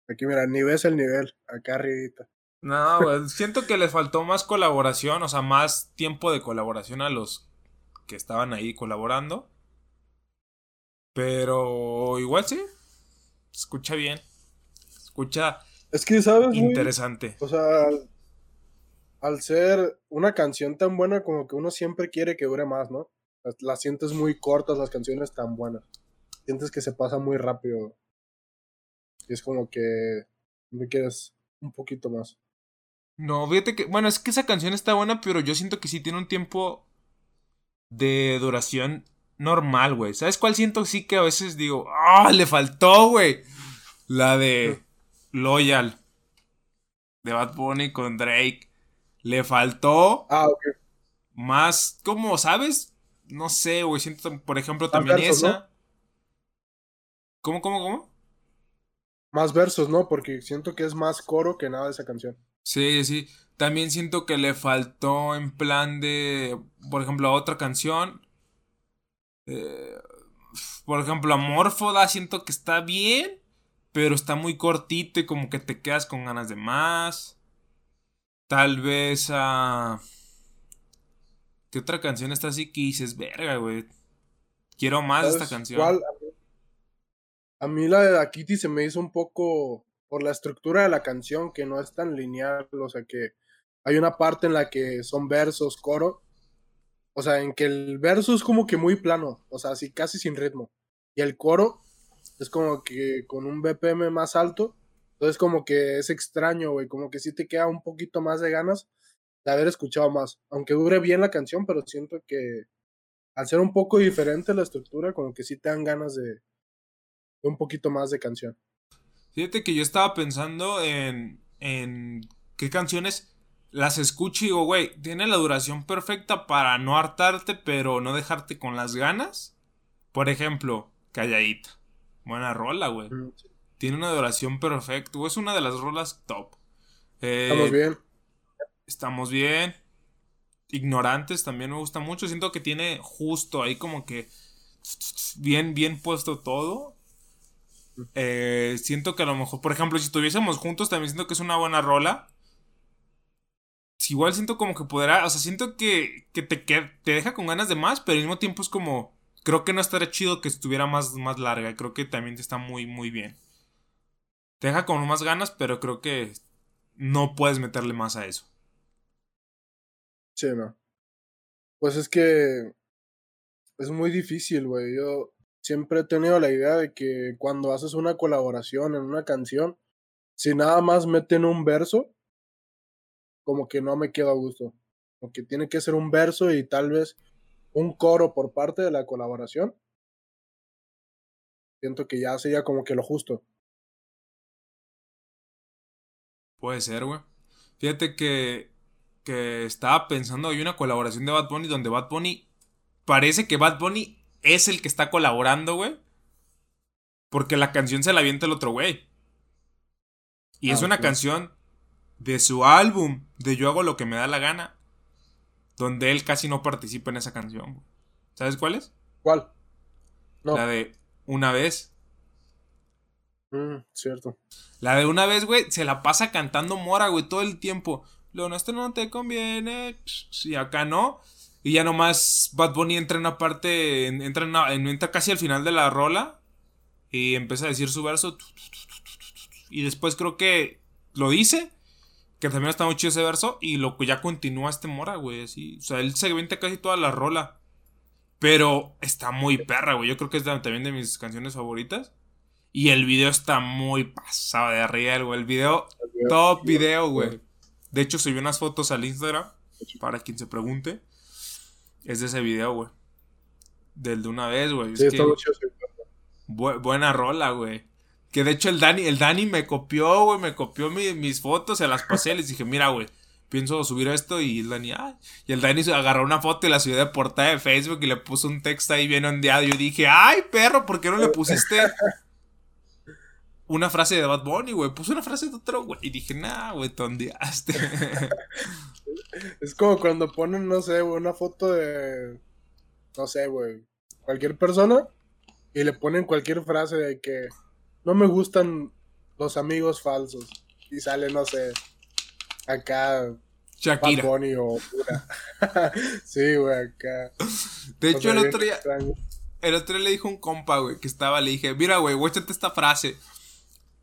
Aquí, mira, ni ves el nivel, acá arribita. No, güey. siento que les faltó más colaboración, o sea, más tiempo de colaboración a los que estaban ahí colaborando. Pero igual sí. Escucha bien. Escucha Es que, ¿sabes, güey? interesante. O sea, al, al ser una canción tan buena, como que uno siempre quiere que dure más, ¿no? Las, las sientes muy cortas, las canciones tan buenas. Sientes que se pasa muy rápido. Y es como que me quieres un poquito más. No, fíjate que. Bueno, es que esa canción está buena, pero yo siento que sí tiene un tiempo de duración normal, güey. ¿Sabes cuál siento? Sí que a veces digo, ¡ah! le faltó, güey. La de Loyal. De Bad Bunny con Drake. Le faltó Ah, ok. más, como, ¿sabes? No sé, güey. Siento, por ejemplo, también versos, esa. ¿no? ¿Cómo, cómo, cómo? Más versos, ¿no? Porque siento que es más coro que nada de esa canción. Sí, sí. También siento que le faltó en plan de, por ejemplo, a otra canción. eh, por ejemplo, Amorfoda siento que está bien, pero está muy cortito y como que te quedas con ganas de más. Tal vez a... ¿Qué otra canción está así que dices, verga, güey? Quiero más de esta ¿Sabes canción. cuál? A mí- la de Dakiti se me hizo un poco por la estructura de la canción que no es tan lineal, o sea que hay una parte en la que son versos, coro, o sea, en que el verso es como que muy plano, o sea, así casi sin ritmo, y el coro es como que con un BPM más alto, entonces como que es extraño, güey, como que sí te queda un poquito más de ganas de haber escuchado más, aunque dure bien la canción, pero siento que al ser un poco diferente la estructura, como que sí te dan ganas de un poquito más de canción. Fíjate que yo estaba pensando en, en qué canciones las escucho y digo, güey, tiene la duración perfecta para no hartarte, pero no dejarte con las ganas. Por ejemplo, Calladita. Buena rola, güey. Tiene una duración perfecta. Es una de las rolas top. Eh, Estamos bien. Estamos bien. Ignorantes también me gusta mucho. Siento que tiene justo ahí como que bien, bien puesto todo. Eh, siento que a lo mejor, por ejemplo, si estuviésemos juntos, también siento que es una buena rola. Igual siento como que podrá, o sea, siento que, que te, que te deja con ganas de más, pero al mismo tiempo es como, creo que no estaría chido que estuviera más, más larga. Creo que también está muy, muy bien. Te deja con más ganas, pero creo que no puedes meterle más a eso. Sí, no. Pues es que es muy difícil, güey. Yo siempre he tenido la idea de que cuando haces una colaboración en una canción, si nada más meten un verso, como que no me quedo a gusto. Porque tiene que ser un verso y tal vez un coro por parte de la colaboración. Siento que ya sería como que lo justo. Puede ser, güey. Fíjate que, que estaba pensando, hay una colaboración de Bad Bunny donde Bad Bunny parece que Bad Bunny es el que está colaborando, güey. Porque la canción se la avienta el otro güey. Y es Ah, una canción de su álbum, de Yo hago lo que me da la gana, donde él casi no participa en esa canción. güey. ¿Sabes cuál es? ¿Cuál? No. La de Una vez. Mm, cierto. La de una vez, güey, se la pasa cantando Mora, güey, todo el tiempo. Lo nuestro no te conviene. Sí, acá no. Y ya nomás Bad Bunny entra en una parte. en- Entra, en una- entra casi al final de la rola. Y empieza a decir su verso. Y después creo que lo dice. Que también está muy chido ese verso. Y lo que ya continúa este Mora, güey. Así. O sea, él se avienta casi toda la rola. Pero está muy perra, güey. Yo creo que es también de mis canciones favoritas. Y el video está muy pasado de arriba, güey. El video, top video, güey. De hecho, subí unas fotos al Instagram. Para quien se pregunte. Es de ese video, güey. Del de una vez, güey. Sí, que está sí. bu- buena rola, güey. Que de hecho el Dani, el Dani me copió, güey. Me copió mi- mis fotos, se las pasé. Les dije, mira, güey. Pienso subir esto y el Dani, ay. Y el Dani se agarró una foto y la subió de portada de Facebook y le puso un texto ahí bien ondeado. Y yo dije, ay, perro, ¿por qué no le pusiste una frase de Bad Bunny, güey? Puse una frase de otro, güey. Y dije, nah, güey, te ondeaste. Es como cuando ponen, no sé, güey, una foto de. No sé, güey. Cualquier persona. Y le ponen cualquier frase de que. No me gustan los amigos falsos. Y sale, no sé. Acá. Bad Shakira. Bunny o pura. sí, güey, acá. De O hecho, sea, el otro día, extraño. El otro día le dijo un compa, güey, que estaba, le dije, mira, güey, guáchate esta frase.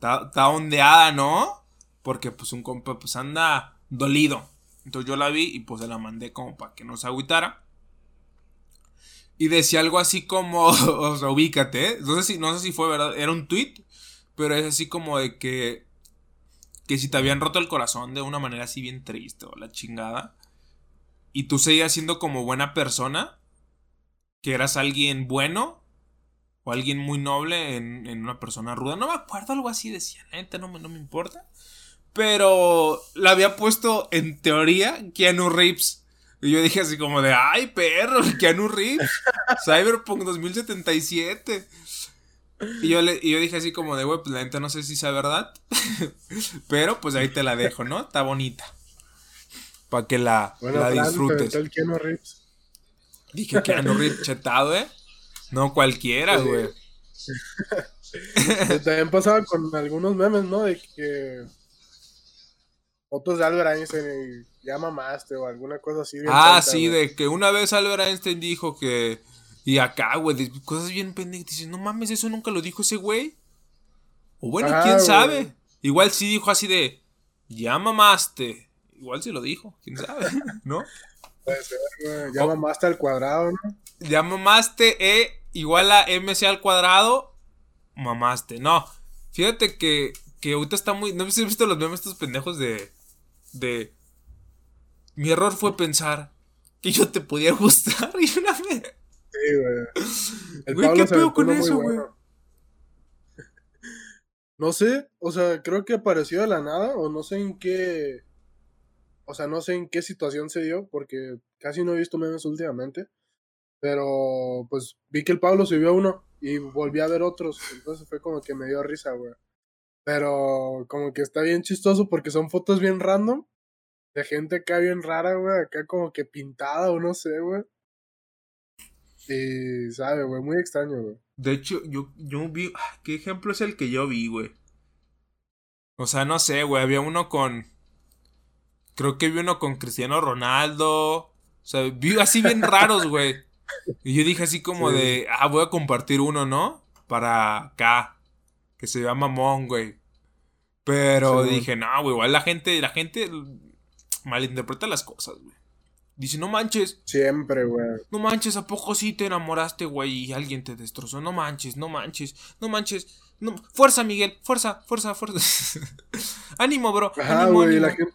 Está, ondeada, ¿no? Porque, pues, un compa, pues, anda dolido. Entonces yo la vi y, pues, se la mandé como para que no se agüitara. Y decía algo así como, o sea, ubícate, ¿eh? No sé si, no sé si fue verdad, era un tweet, pero es así como de que, que si te habían roto el corazón de una manera así bien triste o la chingada, y tú seguías siendo como buena persona, que eras alguien bueno o alguien muy noble en, en una persona ruda. No me acuerdo, algo así decía, neta, no me, no me importa. Pero la había puesto en teoría Keanu Reeves. Y yo dije así como de, ay, perro, Keanu Reeves. Cyberpunk 2077. Y yo, le, y yo dije así como de, güey, pues la neta no sé si sea verdad. Pero pues ahí te la dejo, ¿no? Está bonita. Para que la, Bueno, la disfrutes. Dije Keanu Reeves chetado, ¿eh? No cualquiera, güey. También pasaba con algunos memes, ¿no? De que. Fotos de Albert Einstein y ya mamaste o alguna cosa así. Ah, sí, de que una vez Albert Einstein dijo que. Y acá, güey, cosas bien pendejas. Dices, no mames, eso nunca lo dijo ese güey. O bueno, Ah, quién sabe. Igual sí dijo así de. Ya mamaste. Igual sí lo dijo, quién sabe, ¿no? Puede ser, güey. Ya mamaste al cuadrado, ¿no? Ya mamaste, E igual a MC al cuadrado. Mamaste. No, fíjate que, que ahorita está muy. ¿No has visto los memes estos pendejos de. de. Mi error fue pensar que yo te podía gustar y una vez. Sí, güey. Güey, ¿qué pedo con eso, güey? bueno. No sé, o sea, creo que apareció de la nada, o no sé en qué. O sea, no sé en qué situación se dio, porque casi no he visto memes últimamente. Pero, pues, vi que el Pablo subió uno y volví a ver otros. Entonces fue como que me dio risa, güey. Pero, como que está bien chistoso porque son fotos bien random. De gente acá bien rara, güey. Acá como que pintada o no sé, güey. Y, sabe, güey, muy extraño, güey. De hecho, yo, yo vi. ah, ¿Qué ejemplo es el que yo vi, güey? O sea, no sé, güey. Había uno con. Creo que vi uno con Cristiano Ronaldo. O sea, vi así bien raros, güey. Y yo dije así como Sí. de. Ah, voy a compartir uno, ¿no? Para acá. Que se llama mamón, güey. Pero Sí, dije, no, güey, igual la gente, la gente malinterpreta las cosas, güey. Dice, no manches. Siempre, güey. No manches, ¿a poco sí te enamoraste, güey? Y alguien te destrozó. No manches, no manches, no manches. No, fuerza, Miguel, fuerza, fuerza, fuerza. ánimo, bro. Ajá, güey, la gente.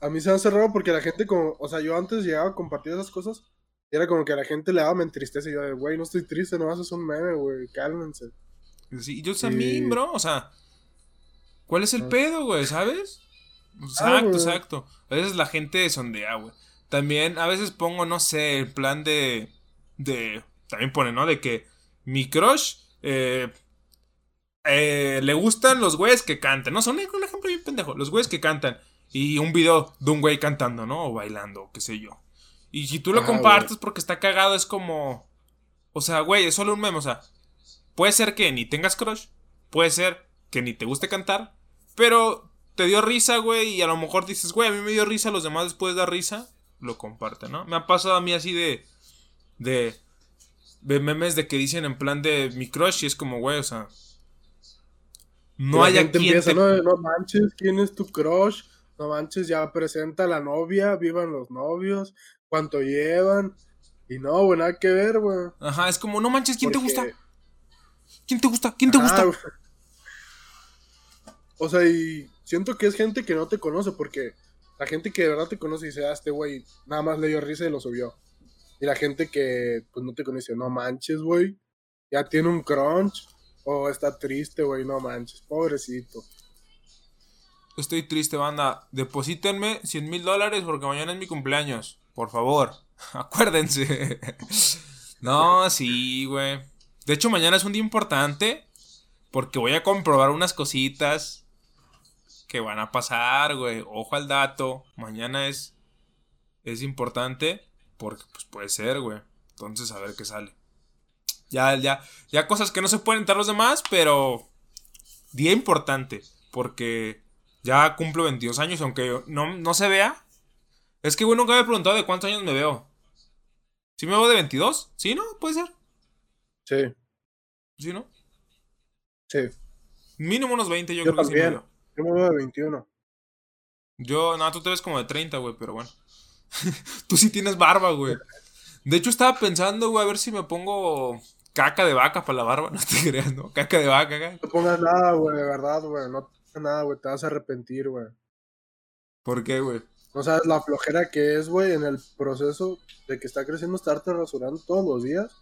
A mí se me hace raro porque la gente, como. O sea, yo antes llegaba a compartir esas cosas. Y era como que a la gente le daba me entristece. Y yo, güey, no estoy triste, nomás es un meme, güey. Cálmense. Sí, yo también, bro. O sea, ¿cuál es el ah. pedo, güey? ¿Sabes? Ah, exacto, exacto. A veces la gente sondea, güey. También a veces pongo, no sé, el plan de. de. También pone, ¿no? De que mi crush. Eh, eh, le gustan los güeyes que cantan. No, son un ejemplo bien pendejo. Los güeyes que cantan. Y un video de un güey cantando, ¿no? O bailando, qué sé yo. Y si tú lo compartes porque está cagado, es como. O sea, güey, es solo un meme. O sea, puede ser que ni tengas crush. Puede ser que ni te guste cantar. Pero te dio risa, güey. Y a lo mejor dices, güey, a mí me dio risa, los demás después da risa lo comparte, ¿no? Me ha pasado a mí así de. de. de memes de que dicen en plan de mi crush y es como, güey, o sea. No hay quien ¿no? manches, ¿quién es tu crush? No manches, ya presenta a la novia, vivan los novios, cuánto llevan. Y no, güey, nada que ver, güey. Ajá, es como, no manches, ¿quién te gusta? ¿Quién te gusta? ¿Quién te gusta? O sea, y siento que es gente que no te conoce porque la gente que de verdad te conoce y dice, ah, este güey nada más le dio risa y lo subió. Y la gente que pues no te conoce, no manches, güey. Ya tiene un crunch. O está triste, güey, no manches. Pobrecito. Estoy triste, banda. Deposítenme 100 mil dólares porque mañana es mi cumpleaños. Por favor. Acuérdense. no, sí, güey. De hecho, mañana es un día importante. Porque voy a comprobar unas cositas que van a pasar, güey. Ojo al dato. Mañana es. Es importante. Porque, pues puede ser, güey. Entonces, a ver qué sale. Ya, ya. Ya cosas que no se pueden entrar los demás, pero. Día importante. Porque ya cumplo 22 años, aunque no, no se vea. Es que, güey, nunca me he preguntado de cuántos años me veo. ¿Sí me veo de 22? ¿Sí, no? ¿Puede ser? Sí. ¿Sí, no? Sí. Mínimo unos 20, yo, creo que sí me veo. Yo me veo de 21. Yo, no, tú te ves como de 30, güey, pero bueno. tú sí tienes barba, güey. De hecho, estaba pensando, güey, a ver si me pongo caca de vaca para la barba. No te creas, ¿no? Caca de vaca, güey. No te pongas nada, güey, de verdad, güey. No te nada, güey. Te vas a arrepentir, güey. ¿Por qué, güey? No sabes la flojera que es, güey, en el proceso de que está creciendo estarte rasurando todos los días.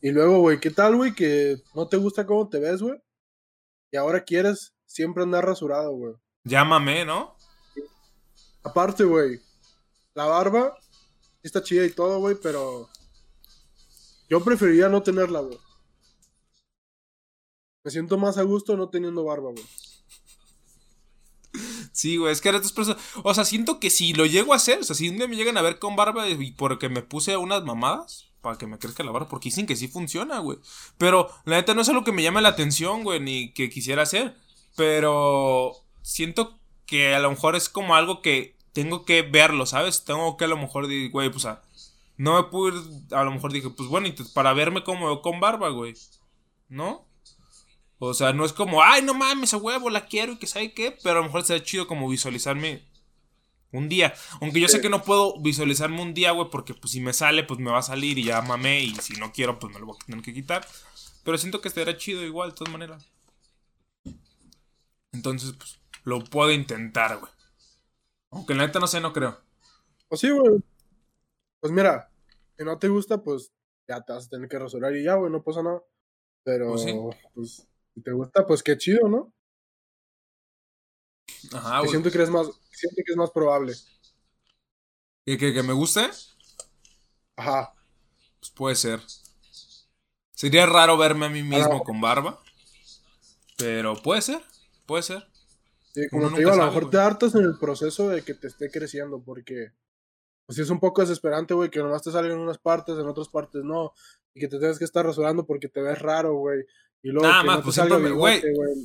Y luego, güey, ¿qué tal, güey? Que no te gusta cómo te ves, güey. Y ahora quieres siempre andar rasurado, güey. Llámame, ¿no? Aparte, güey, la barba está chida y todo, güey, pero yo preferiría no tenerla, güey. Me siento más a gusto no teniendo barba, güey. Sí, güey, es que eres dos personas. O sea, siento que si lo llego a hacer, o sea, si un día me llegan a ver con barba y porque me puse unas mamadas, para que me crezca la barba, porque dicen que sí funciona, güey. Pero la neta no es algo que me llame la atención, güey, ni que quisiera hacer. Pero siento que a lo mejor es como algo que tengo que verlo, ¿sabes? Tengo que a lo mejor güey, pues a, no me pude a lo mejor dije, pues bueno, para verme como con barba, güey. ¿No? O sea, no es como, ay, no mames, a huevo, la quiero y que sabe qué, pero a lo mejor sería chido como visualizarme un día. Aunque yo sé que no puedo visualizarme un día, güey, porque pues si me sale, pues me va a salir y ya mamé, y si no quiero, pues me lo voy a tener que quitar. Pero siento que estaría chido igual, de todas maneras. Entonces, pues, lo puedo intentar, güey. Aunque la neta no sé, no creo. Pues sí, güey. Pues mira, si no te gusta, pues ya te vas a tener que resolver y ya, güey, no pasa nada. Pero, pues, pues, si te gusta, pues qué chido, ¿no? Ajá, güey. Siento que, es más, siento que es más probable. ¿Que, que, que me guste? Ajá. Pues puede ser. Sería raro verme a mí mismo con barba. Pero puede ser. Puede ser. Sí, como te digo, a lo mejor te hartas en el proceso de que te esté creciendo, porque pues es un poco desesperante, güey, que nomás te salen en unas partes, en otras partes no, y que te tengas que estar rasurando porque te ves raro, güey. Y luego Nada más, pues siempre güey,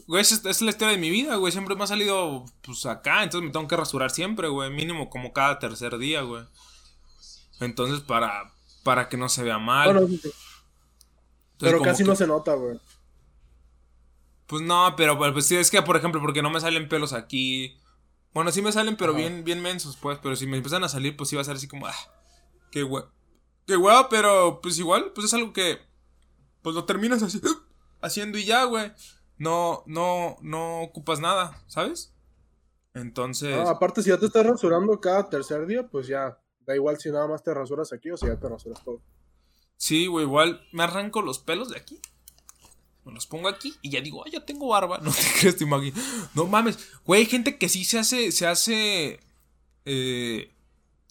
güey, esa es, la historia de mi vida, güey, siempre me ha salido, pues, acá, entonces me tengo que rasurar siempre, güey, mínimo como cada tercer día, güey. Entonces, para, para que no se vea mal. pero casi no se nota, güey. Pues no, pero pues sí, es que, por ejemplo, porque no me salen pelos aquí. Bueno, sí me salen, pero bien, bien mensos, pues. Pero si me empiezan a salir, pues sí va a ser así como, ah, qué huevo. Qué huevo, pero pues igual, pues es algo que, pues lo terminas así, haciendo y ya, güey. No, no, no ocupas nada, ¿sabes? Entonces. No, aparte, si ya te estás rasurando cada tercer día, pues ya. Da igual si nada más te rasuras aquí o si ya te rasuras todo. Sí, güey, igual me arranco los pelos de aquí. Me los pongo aquí y ya digo, ay, ya tengo barba. No te crees, te imaginas. No mames. Güey, hay gente que sí se hace. Se hace. Eh,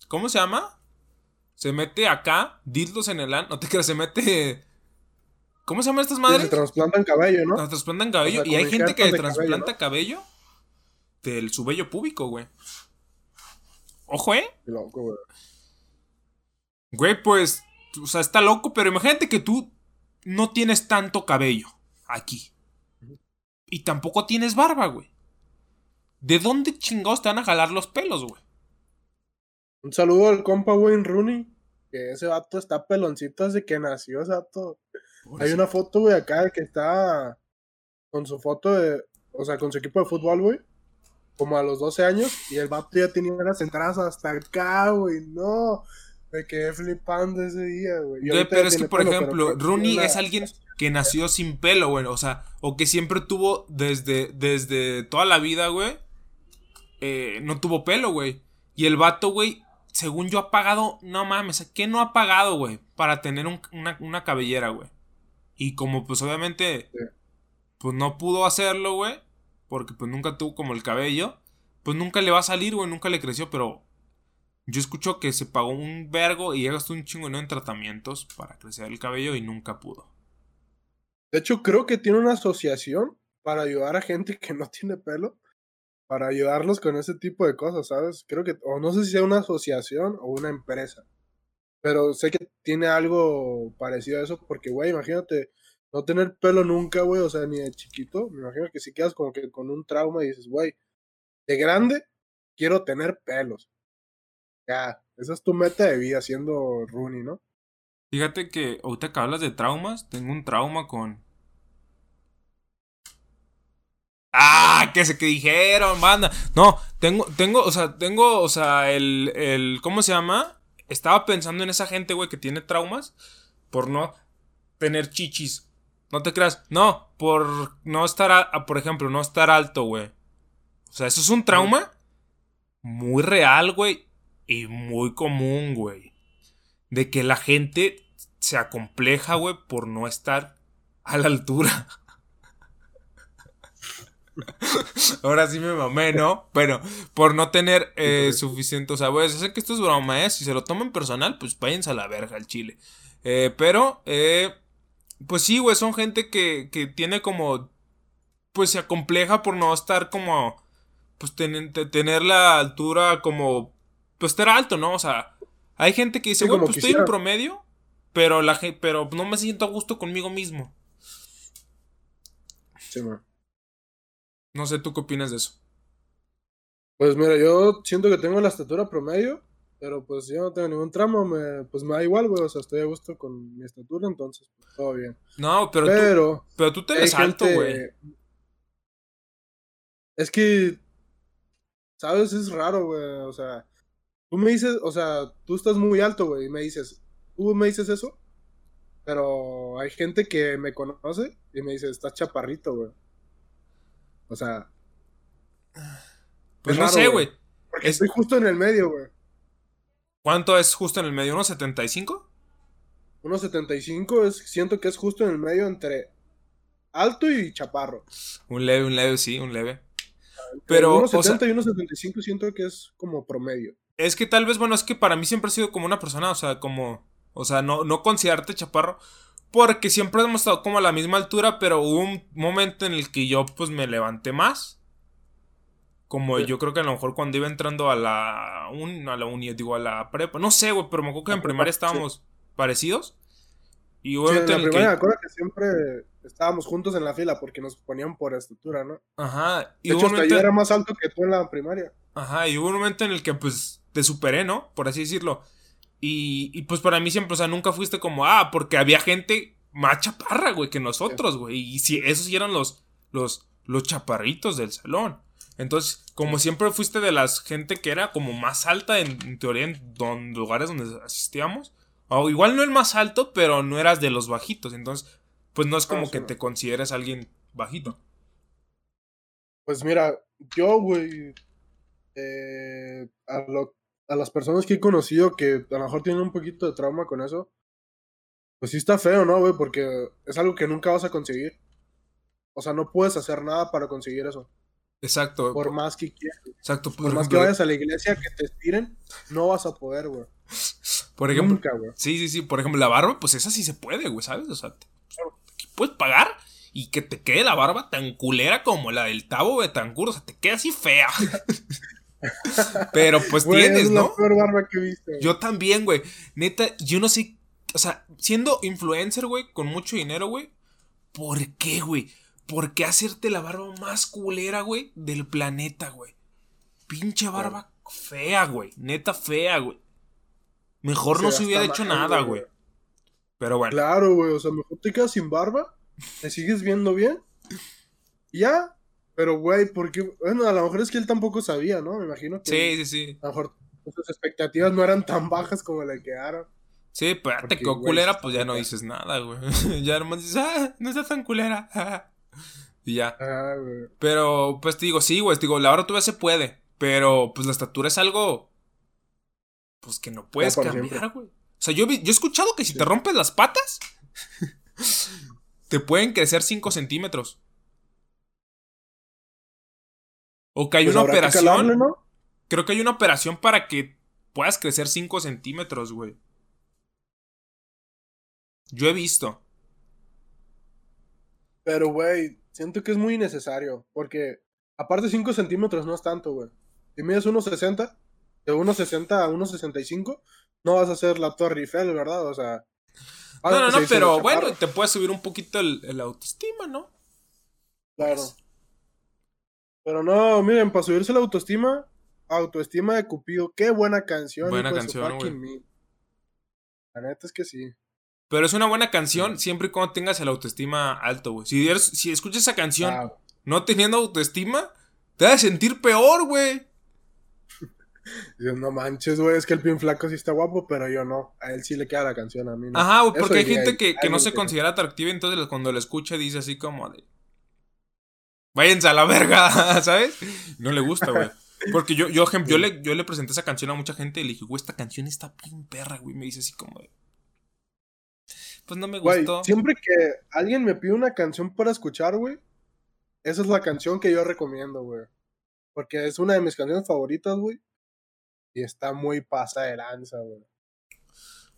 ¿Cómo se llama? Se mete acá, dildos en el an. No te creas, se mete. ¿Cómo se llaman estas madres? se trasplantan cabello, ¿no? Se trasplantan cabello. y hay gente que trasplanta cabello, del su vello púbico, güey. Ojo, ¿eh? Qué loco, güey. Güey, pues. O sea, está loco, pero imagínate que tú no tienes tanto cabello aquí. Y tampoco tienes barba, güey. ¿De dónde chingados te van a jalar los pelos, güey? Un saludo al compa Wayne Rooney. Que ese vato está peloncito desde que nació, ese vato. Hay una foto, güey, acá que está con su foto de. O sea, con su equipo de fútbol, güey. Como a los 12 años. Y el vato ya tenía las entradas hasta acá, güey. No. Me quedé flipando ese día, güey. pero es que, por ejemplo, Rooney es alguien que nació sin pelo, güey. O sea, o que siempre tuvo desde, desde toda la vida, güey. Eh, no tuvo pelo, güey. Y el vato, güey, según yo ha pagado, no mames, ¿qué no ha pagado, güey? Para tener una, una, cabellera, güey. Y como pues obviamente, pues no pudo hacerlo, güey. Porque pues nunca tuvo como el cabello. Pues nunca le va a salir, güey, nunca le creció, pero yo escucho que se pagó un vergo y gastó un chingo en tratamientos para crecer el cabello y nunca pudo. De hecho, creo que tiene una asociación para ayudar a gente que no tiene pelo. Para ayudarlos con ese tipo de cosas, ¿sabes? Creo que, o no sé si sea una asociación o una empresa. Pero sé que tiene algo parecido a eso, porque, güey, imagínate no tener pelo nunca, güey, o sea, ni de chiquito. Me imagino que si quedas como que con un trauma y dices, güey, de grande quiero tener pelos. Ya, esa es tu meta de vida siendo Rooney, ¿no? Fíjate que ahorita que hablas de traumas, tengo un trauma con. ¡Ah! Que se que dijeron, banda. No, tengo, tengo, o sea, tengo, o sea, el, el. ¿Cómo se llama? Estaba pensando en esa gente, güey, que tiene traumas por no tener chichis. No te creas. No, por no estar, por ejemplo, no estar alto, güey. O sea, eso es un trauma muy real, güey y muy común, güey. De que la gente se acompleja, güey, por no estar a la altura. Ahora sí me mamé, ¿no? Pero por no tener eh, suficiente. O sea, güey, que esto es broma, ¿eh? Si se lo toman personal, pues váyanse a la verga al chile. Eh, pero, eh, pues sí, güey, son gente que, que tiene como. Pues se acompleja por no estar como. Pues tener la altura como pues estar alto, ¿no? O sea, hay gente que dice, bueno, pues estoy en promedio, pero, la, pero no me siento a gusto conmigo mismo. Sí, man. No sé, ¿tú qué opinas de eso? Pues mira, yo siento que tengo la estatura promedio, pero pues yo no tengo ningún tramo, me, pues me da igual, güey, o sea, estoy a gusto con mi estatura, entonces, pues, todo bien. No, pero, pero tú, pero tú te ves alto, güey. Es que, ¿sabes? Es raro, güey, o sea, Tú me dices, o sea, tú estás muy alto, güey, y me dices, tú me dices eso, pero hay gente que me conoce y me dice, estás chaparrito, güey. O sea. Pues no sé, güey. Estoy justo en el medio, güey. ¿Cuánto es justo en el medio? ¿Unos 75? Unos 75 es, siento que es justo en el medio entre alto y chaparro. Un leve, un leve, sí, un leve. Pero. Unos 70 y unos 75 siento que es como promedio. Es que tal vez, bueno, es que para mí siempre ha sido como una persona, o sea, como. O sea, no, no considerarte chaparro. Porque siempre hemos estado como a la misma altura, pero hubo un momento en el que yo, pues, me levanté más. Como yo creo que a lo mejor cuando iba entrando a la, un, a la uni, digo, a la prepa. No sé, güey, pero me acuerdo que en primaria estábamos parecidos. Y sí, en la primaria me acuerdo que siempre estábamos juntos en la fila porque nos ponían por estatura, ¿no? Ajá. Y de hecho, hasta yo era más alto que tú en la primaria. Ajá, y hubo un momento en el que, pues, te superé, ¿no? Por así decirlo. Y, y pues para mí siempre, o sea, nunca fuiste como, ah, porque había gente más chaparra, güey, que nosotros, güey. Y si esos sí eran los, los, los chaparritos del salón. Entonces, como siempre fuiste de la gente que era como más alta en, teoría en lugares donde asistíamos, o igual no el más alto, pero no eras de los bajitos, entonces, pues no es como ah, que te consideres alguien bajito. Pues mira, yo, güey, eh, a, a las personas que he conocido que a lo mejor tienen un poquito de trauma con eso, pues sí está feo, ¿no, güey? Porque es algo que nunca vas a conseguir. O sea, no puedes hacer nada para conseguir eso. Exacto. Por más que quieras. Exacto. Por, más que vayas a la iglesia que te estiren, no vas a poder, güey. Por ejemplo. Nunca, güey. Sí, sí, sí. Por ejemplo, la barba, pues esa sí se puede, güey, ¿sabes? O sea, puedes pagar y que te quede la barba tan culera como la del Tabo Betancourt. O sea, te queda así fea. Pero pues tienes, ¿no? La peor barba que. Yo también, güey. Neta, yo no sé. O sea, siendo influencer, güey, con mucho dinero, güey. ¿Por qué, güey? ¿Por qué hacerte la barba más culera, güey, del planeta, güey? Pinche barba fea, güey. Neta fea, güey. Mejor no se hubiera hecho nada, güey. Pero bueno. Claro, güey. O sea, mejor te quedas sin barba. Te sigues viendo bien. ya. Pero, güey, porque. Bueno, a lo mejor es que él tampoco sabía, ¿no? Me imagino que. Sí, sí, sí. A lo mejor sus expectativas no eran tan bajas como le quedaron. Sí, pero te quedó culera, pues ya no dices nada, güey. ya nomás dices, ah, no está tan culera. y ya. Ah, pero, pues te digo, sí, güey. Te digo, la hora todavía se puede. Pero, pues la estatura es algo. Pues que no puedes cambiar, güey. O sea, yo, yo he escuchado que si te rompes las patas. te pueden crecer 5 centímetros. O que hay pues una operación. Creo que hay una operación para que puedas crecer 5 centímetros, güey. Yo he visto. Pero, güey, siento que es muy innecesario. Porque, aparte, 5 centímetros no es tanto, güey. Si mides 1,60, de 1,60 a 1,65, no vas a hacer la Torre Eiffel, ¿verdad? O sea. No, no, no, pero bueno, te puede subir un poquito el, autoestima, ¿no? Claro. Pero no, miren, para subirse la autoestima, autoestima de Cupido, qué buena canción. Buena canción, güey. La neta es que sí. Pero es una buena canción siempre y cuando tengas el autoestima alto, güey. Si, si escuchas esa canción no teniendo autoestima, te vas a sentir peor, güey. No manches, güey, es que el pin flaco sí está guapo, pero yo no. A él sí le queda la canción, a mí no. Ajá, güey, porque hay gente que, no se considera atractiva, entonces cuando lo escucha dice así como de... Váyanse a la verga, ¿sabes? No le gusta, güey. Porque yo, yo, yo, le, yo le presenté esa canción a mucha gente y le dije, güey, esta canción está bien perra, güey. Me dice así como de pues no me gustó. siempre que alguien me pide una canción para escuchar, güey, esa es la canción que yo recomiendo, güey. Porque es una de mis canciones favoritas, güey. Y está muy pasa de lanza, güey.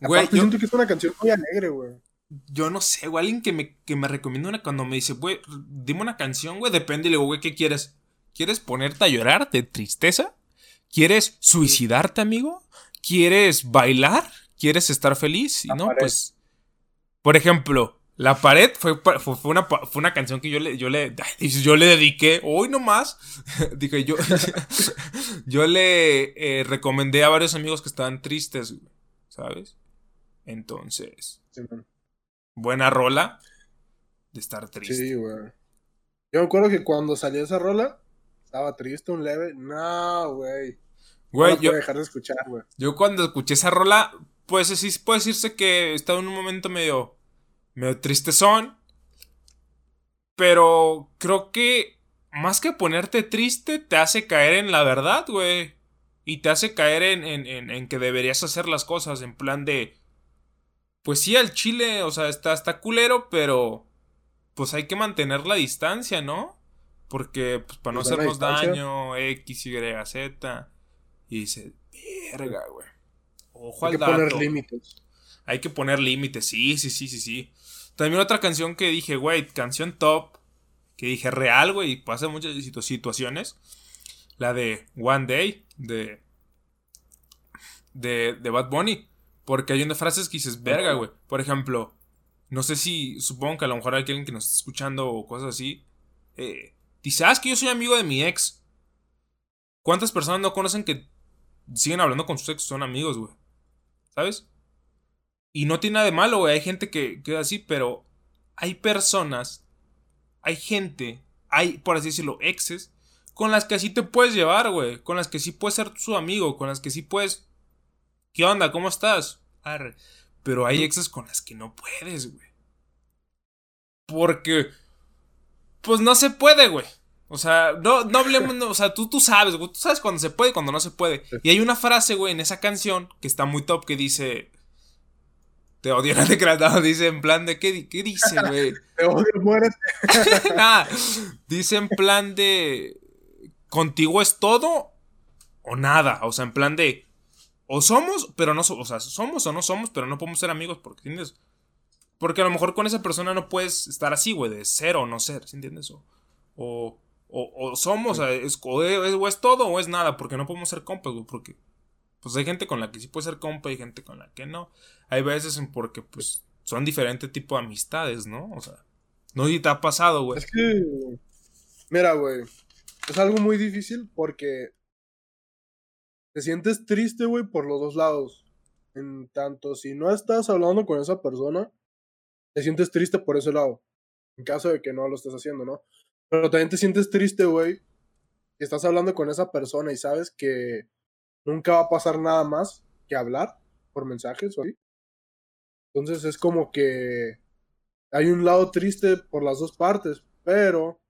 Güey, yo siento que es una canción muy alegre, güey. Yo no sé, güey. Alguien que me, que me recomienda una cuando me dice, güey, dime una canción, güey. Depende, le digo, güey, ¿qué quieres? ¿Quieres ponerte a llorar de tristeza? ¿Quieres suicidarte, amigo? ¿Quieres bailar? ¿Quieres estar feliz? Y no, pues por ejemplo, La Pared fue, fue, una, fue una canción que yo le, yo le, yo le dediqué, hoy nomás, dije yo, yo le eh, recomendé a varios amigos que estaban tristes, ¿sabes? Entonces, buena rola de estar triste. Sí, güey. Yo me acuerdo que cuando salió esa rola, estaba triste un leve. No, güey. Güey, yo. dejar de escuchar, güey. Yo cuando escuché esa rola, pues sí, puede decirse que estaba en un momento medio medio tristezón. Pero creo que más que ponerte triste, te hace caer en la verdad, güey. Y te hace caer en, en, en, que deberías hacer las cosas en plan de... Pues sí, al chile, o sea, está, está culero, pero... Pues hay que mantener la distancia, ¿no? Porque, pues, para no hacernos daño, X, Y, Z. Y dice, verga, güey. Ojo hay que poner límites. Hay que poner límites, sí, sí, sí, sí, sí. También otra canción que dije, güey, canción top. Que dije real, güey, y pasa muchas situaciones. La de One Day, de. De, de Bad Bunny. Porque hay unas frases que dices, verga, güey. Por ejemplo, no sé si, supongo que a lo mejor hay alguien que nos está escuchando o cosas así. Eh, dice, ah, es que yo soy amigo de mi ex. ¿Cuántas personas no conocen que siguen hablando con sus ex? Son amigos, güey. ¿Sabes? Y no tiene nada de malo, güey. Hay gente que queda así, pero hay personas, hay gente, hay, por así decirlo, exes, con las que sí te puedes llevar, güey. Con las que sí puedes ser su amigo, con las que sí puedes... ¿Qué onda? ¿Cómo estás? Pero hay exes con las que no puedes, güey. Porque... Pues no se puede, güey. O sea, no, no hablemos, o sea, tú, tú sabes, güey, tú sabes cuando se puede y cuando no se puede. Y hay una frase, güey, en esa canción que está muy top que dice, te odio, no te creas, dice en plan de, ¿qué, qué dice, güey? te odio, muérete. Nada, dice en plan de, contigo es todo o nada, o sea, en plan de, o somos, pero no somos, o sea, somos o no somos, pero no podemos ser amigos, porque, ¿entiendes? Porque a lo mejor con esa persona no puedes estar así, güey, de ser o no ser, ¿entiendes? O, o o, somos, es, o, es, todo o es nada, porque no podemos ser compas, güey, porque pues hay gente con la que sí puede ser compa y gente con la que no. Hay veces en porque pues son diferentes tipos de amistades, ¿no? O sea, no si te ha pasado, güey. Es que, mira, güey, es algo muy difícil porque te sientes triste, güey, por los dos lados. En tanto, si no estás hablando con esa persona, te sientes triste por ese lado. En caso de que no lo estés haciendo, ¿no? Pero también te sientes triste, güey. Estás hablando con esa persona y sabes que nunca va a pasar nada más que hablar por mensajes, güey. Entonces es como que hay un lado triste por las dos partes, pero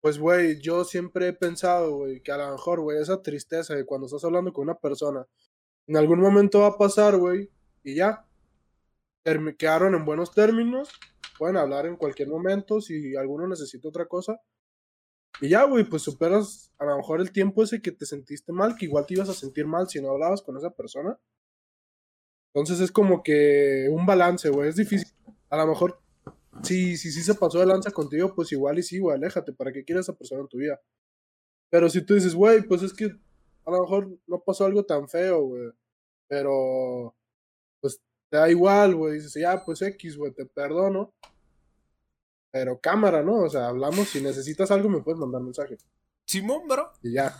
pues, güey, yo siempre he pensado, güey, que a lo mejor, güey, esa tristeza de cuando estás hablando con una persona, en algún momento va a pasar, güey, y ya. Quedaron en buenos términos pueden hablar en cualquier momento si alguno necesita otra cosa. Y ya, güey, pues superas a lo mejor el tiempo ese que te sentiste mal, que igual te ibas a sentir mal si no hablabas con esa persona. Entonces es como que un balance, güey, es difícil. A lo mejor, si sí, sí, se pasó de lanza contigo, pues igual y sí, güey, aléjate, ¿para qué quieres esa persona en tu vida? Pero si tú dices, güey, pues es que a lo mejor no pasó algo tan feo, güey, pero pues te da igual, güey, dices, ya, pues X, güey, te perdono. Pero cámara, ¿no? O sea, hablamos, si necesitas algo me puedes mandar mensaje. Simón, bro. Y ya.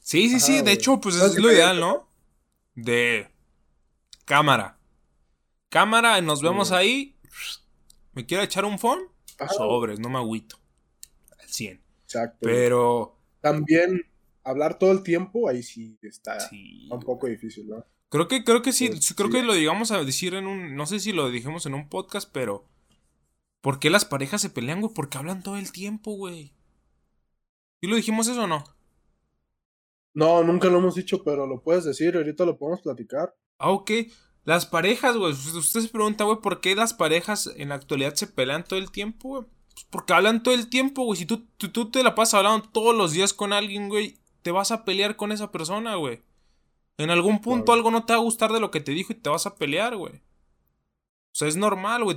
Sí, sí, sí, de hecho, pues es lo ideal, ¿no? De cámara. Cámara, nos vemos ahí. ¿Me quiero echar un phone? Sobres, no me agüito. Al 100. Exacto. Pero... También hablar todo el tiempo, ahí sí está un poco difícil, ¿no? Creo que, creo que sí, creo que lo digamos a decir en un, no sé si lo dijimos en un podcast, pero ¿por qué las parejas se pelean, güey? Porque hablan todo el tiempo, güey. ¿Y lo dijimos eso o no? No, nunca lo hemos dicho, pero lo puedes decir, ahorita lo podemos platicar. Ah, ok. Las parejas, güey. Usted se pregunta, güey, ¿por qué las parejas en la actualidad se pelean todo el tiempo, güey? Pues porque hablan todo el tiempo, güey. Si tú, tú, tú te la pasas hablando todos los días con alguien, güey, te vas a pelear con esa persona, güey. En algún punto algo no te va a gustar de lo que te dijo y te vas a pelear, güey. O sea, es normal, güey.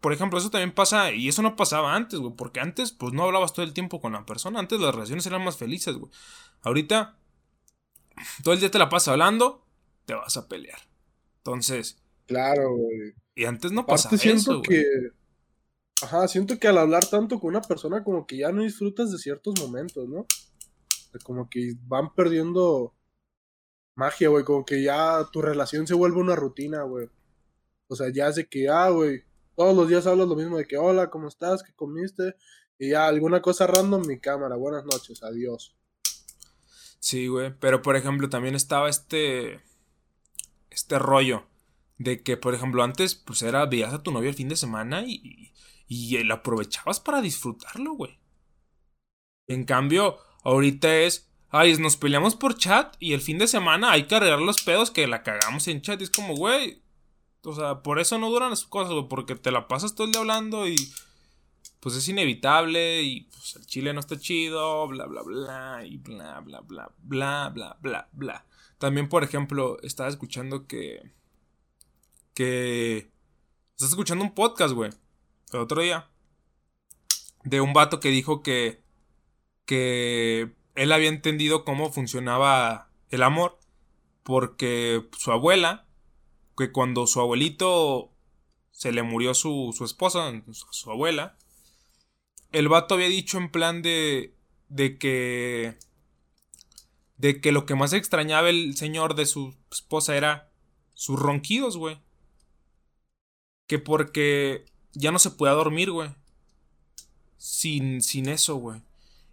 Por ejemplo, eso también pasa, y eso no pasaba antes, güey. Porque antes, pues no hablabas todo el tiempo con la persona. Antes las relaciones eran más felices, güey. Ahorita, todo el día te la pasas hablando, te vas a pelear. Entonces. Claro, güey. Y antes no pasaba siento que. Ajá, siento que al hablar tanto con una persona, como que ya no disfrutas de ciertos momentos, ¿no? Como que van perdiendo magia, güey, como que ya tu relación se vuelve una rutina, güey. O sea, ya sé que, ah, güey, todos los días hablas lo mismo de que, hola, ¿cómo estás? ¿Qué comiste? Y ya, alguna cosa random, mi cámara, buenas noches, adiós. Sí, güey, pero por ejemplo, también estaba este, este rollo de que, por ejemplo, antes, pues era, veías a tu novio el fin de semana y, y, lo aprovechabas para disfrutarlo, güey. En cambio, ahorita es, Ay, nos peleamos por chat y el fin de semana hay que arreglar los pedos que la cagamos en chat. Y es como, güey. O sea, por eso no duran las cosas, güey. Porque te la pasas todo el día hablando y. Pues es inevitable y pues el chile no está chido, bla, bla, bla, y bla, bla, bla, bla, bla, bla, bla. También, por ejemplo, estaba escuchando que. Que. Estás escuchando un podcast, güey. El otro día. De un vato que dijo que. Que él había entendido cómo funcionaba el amor porque su abuela, que cuando su abuelito se le murió su, su esposa, su, abuela, el vato había dicho en plan de, de que, de que lo que más extrañaba el señor de su esposa era sus ronquidos, güey. Que porque ya no se podía dormir, güey. Sin, sin eso, güey.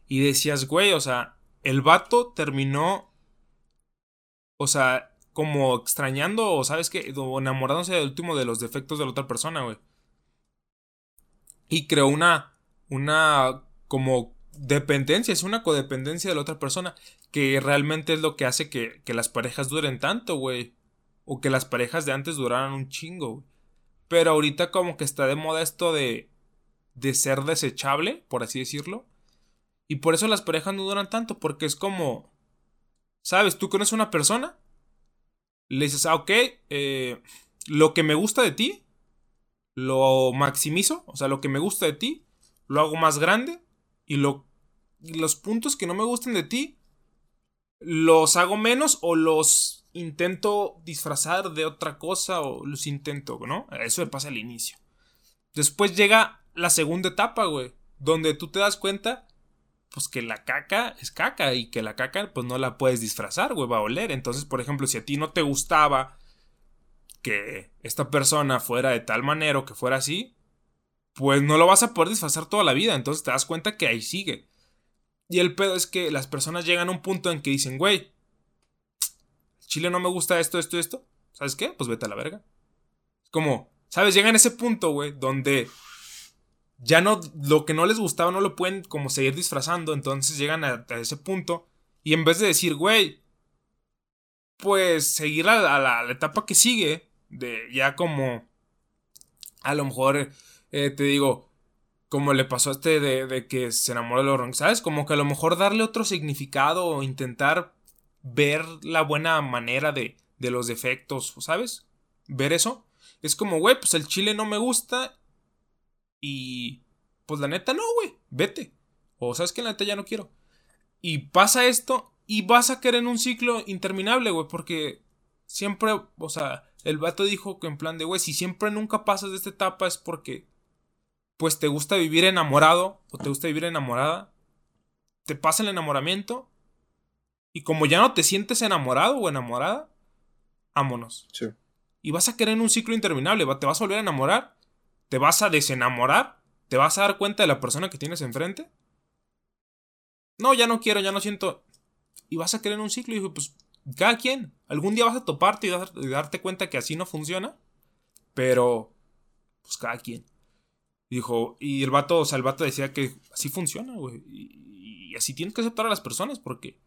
Y decías, güey, o sea, el vato terminó, o sea, como extrañando, o sabes qué, o enamorándose del último de los defectos de la otra persona, güey. Y creó una, una, como dependencia, es una codependencia de la otra persona, que realmente es lo que hace que, que las parejas duren tanto, güey. O que las parejas de antes duraran un chingo, güey. Pero ahorita como que está de moda esto de, de ser desechable, por así decirlo. Y por eso las parejas no duran tanto, porque es como, ¿sabes? Tú conoces a una persona, le dices, ah, ok, eh, lo que me gusta de ti, lo maximizo, o sea, lo que me gusta de ti, lo hago más grande, y, lo, los puntos que no me gusten de ti, los hago menos o los intento disfrazar de otra cosa o los intento, ¿no? Eso me pasa al inicio. Después llega la segunda etapa, güey, donde tú te das cuenta pues que la caca es caca y que la caca pues no la puedes disfrazar, güey, va a oler. Entonces, por ejemplo, si a ti no te gustaba que esta persona fuera de tal manera o que fuera así, pues no lo vas a poder disfrazar toda la vida. Entonces te das cuenta que ahí sigue. Y el pedo es que las personas llegan a un punto en que dicen, güey, Chile no me gusta esto, esto, esto. ¿Sabes qué? Pues vete a la verga. Es como, ¿sabes? Llegan a ese punto, güey, donde ya no, lo que no les gustaba no lo pueden como seguir disfrazando, entonces llegan a, ese punto y en vez de decir, güey, pues seguir a, la, etapa que sigue, de ya como, a lo mejor, eh, te digo, como le pasó a este de, que se enamoró de los ¿sabes? Como que a lo mejor darle otro significado o intentar ver la buena manera de, de los defectos, ¿sabes? Ver eso. Es como, güey, pues el chile no me gusta y pues la neta no, güey, vete. O sabes que la neta ya no quiero. Y pasa esto y vas a querer en un ciclo interminable, güey, porque siempre, o sea, el vato dijo que en plan de, güey, si siempre nunca pasas de esta etapa es porque, pues te gusta vivir enamorado o te gusta vivir enamorada, te pasa el enamoramiento y como ya no te sientes enamorado o enamorada, vámonos. Sí. Y vas a querer en un ciclo interminable, te vas a volver a enamorar ¿Te vas a desenamorar? ¿Te vas a dar cuenta de la persona que tienes enfrente? No, ya no quiero, ya no siento. Y vas a querer un ciclo y pues cada quien. Algún día vas a toparte y, darte cuenta que así no funciona. Pero, pues cada quien. Dijo, y el vato, o sea, el vato decía que así funciona, güey. Y, así tienes que aceptar a las personas porque,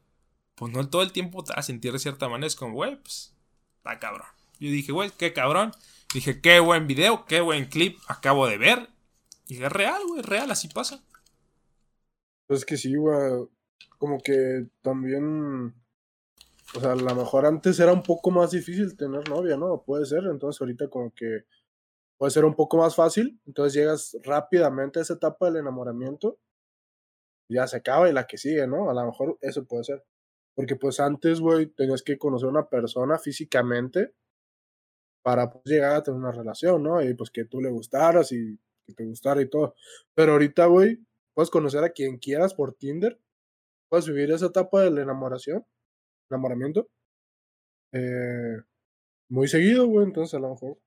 pues no todo el tiempo te vas a sentir de cierta manera. Es como, güey, pues, está cabrón. Yo dije, güey, qué cabrón. Dije, qué buen video, qué buen clip acabo de ver. Y es real, güey, es real, así pasa. Pues que sí, güey. Como que también. O sea, a lo mejor antes era un poco más difícil tener novia, ¿no? Puede ser. Entonces ahorita como que puede ser un poco más fácil. Entonces llegas rápidamente a esa etapa del enamoramiento. Ya se acaba y la que sigue, ¿no? A lo mejor eso puede ser. Porque pues antes, güey, tenías que conocer a una persona físicamente para pues, llegar a tener una relación, ¿no? Y pues que tú le gustaras y que te gustara y todo. Pero ahorita, güey, puedes conocer a quien quieras por Tinder, puedes vivir esa etapa de la enamoración, enamoramiento, eh, muy seguido, güey, entonces a lo mejor.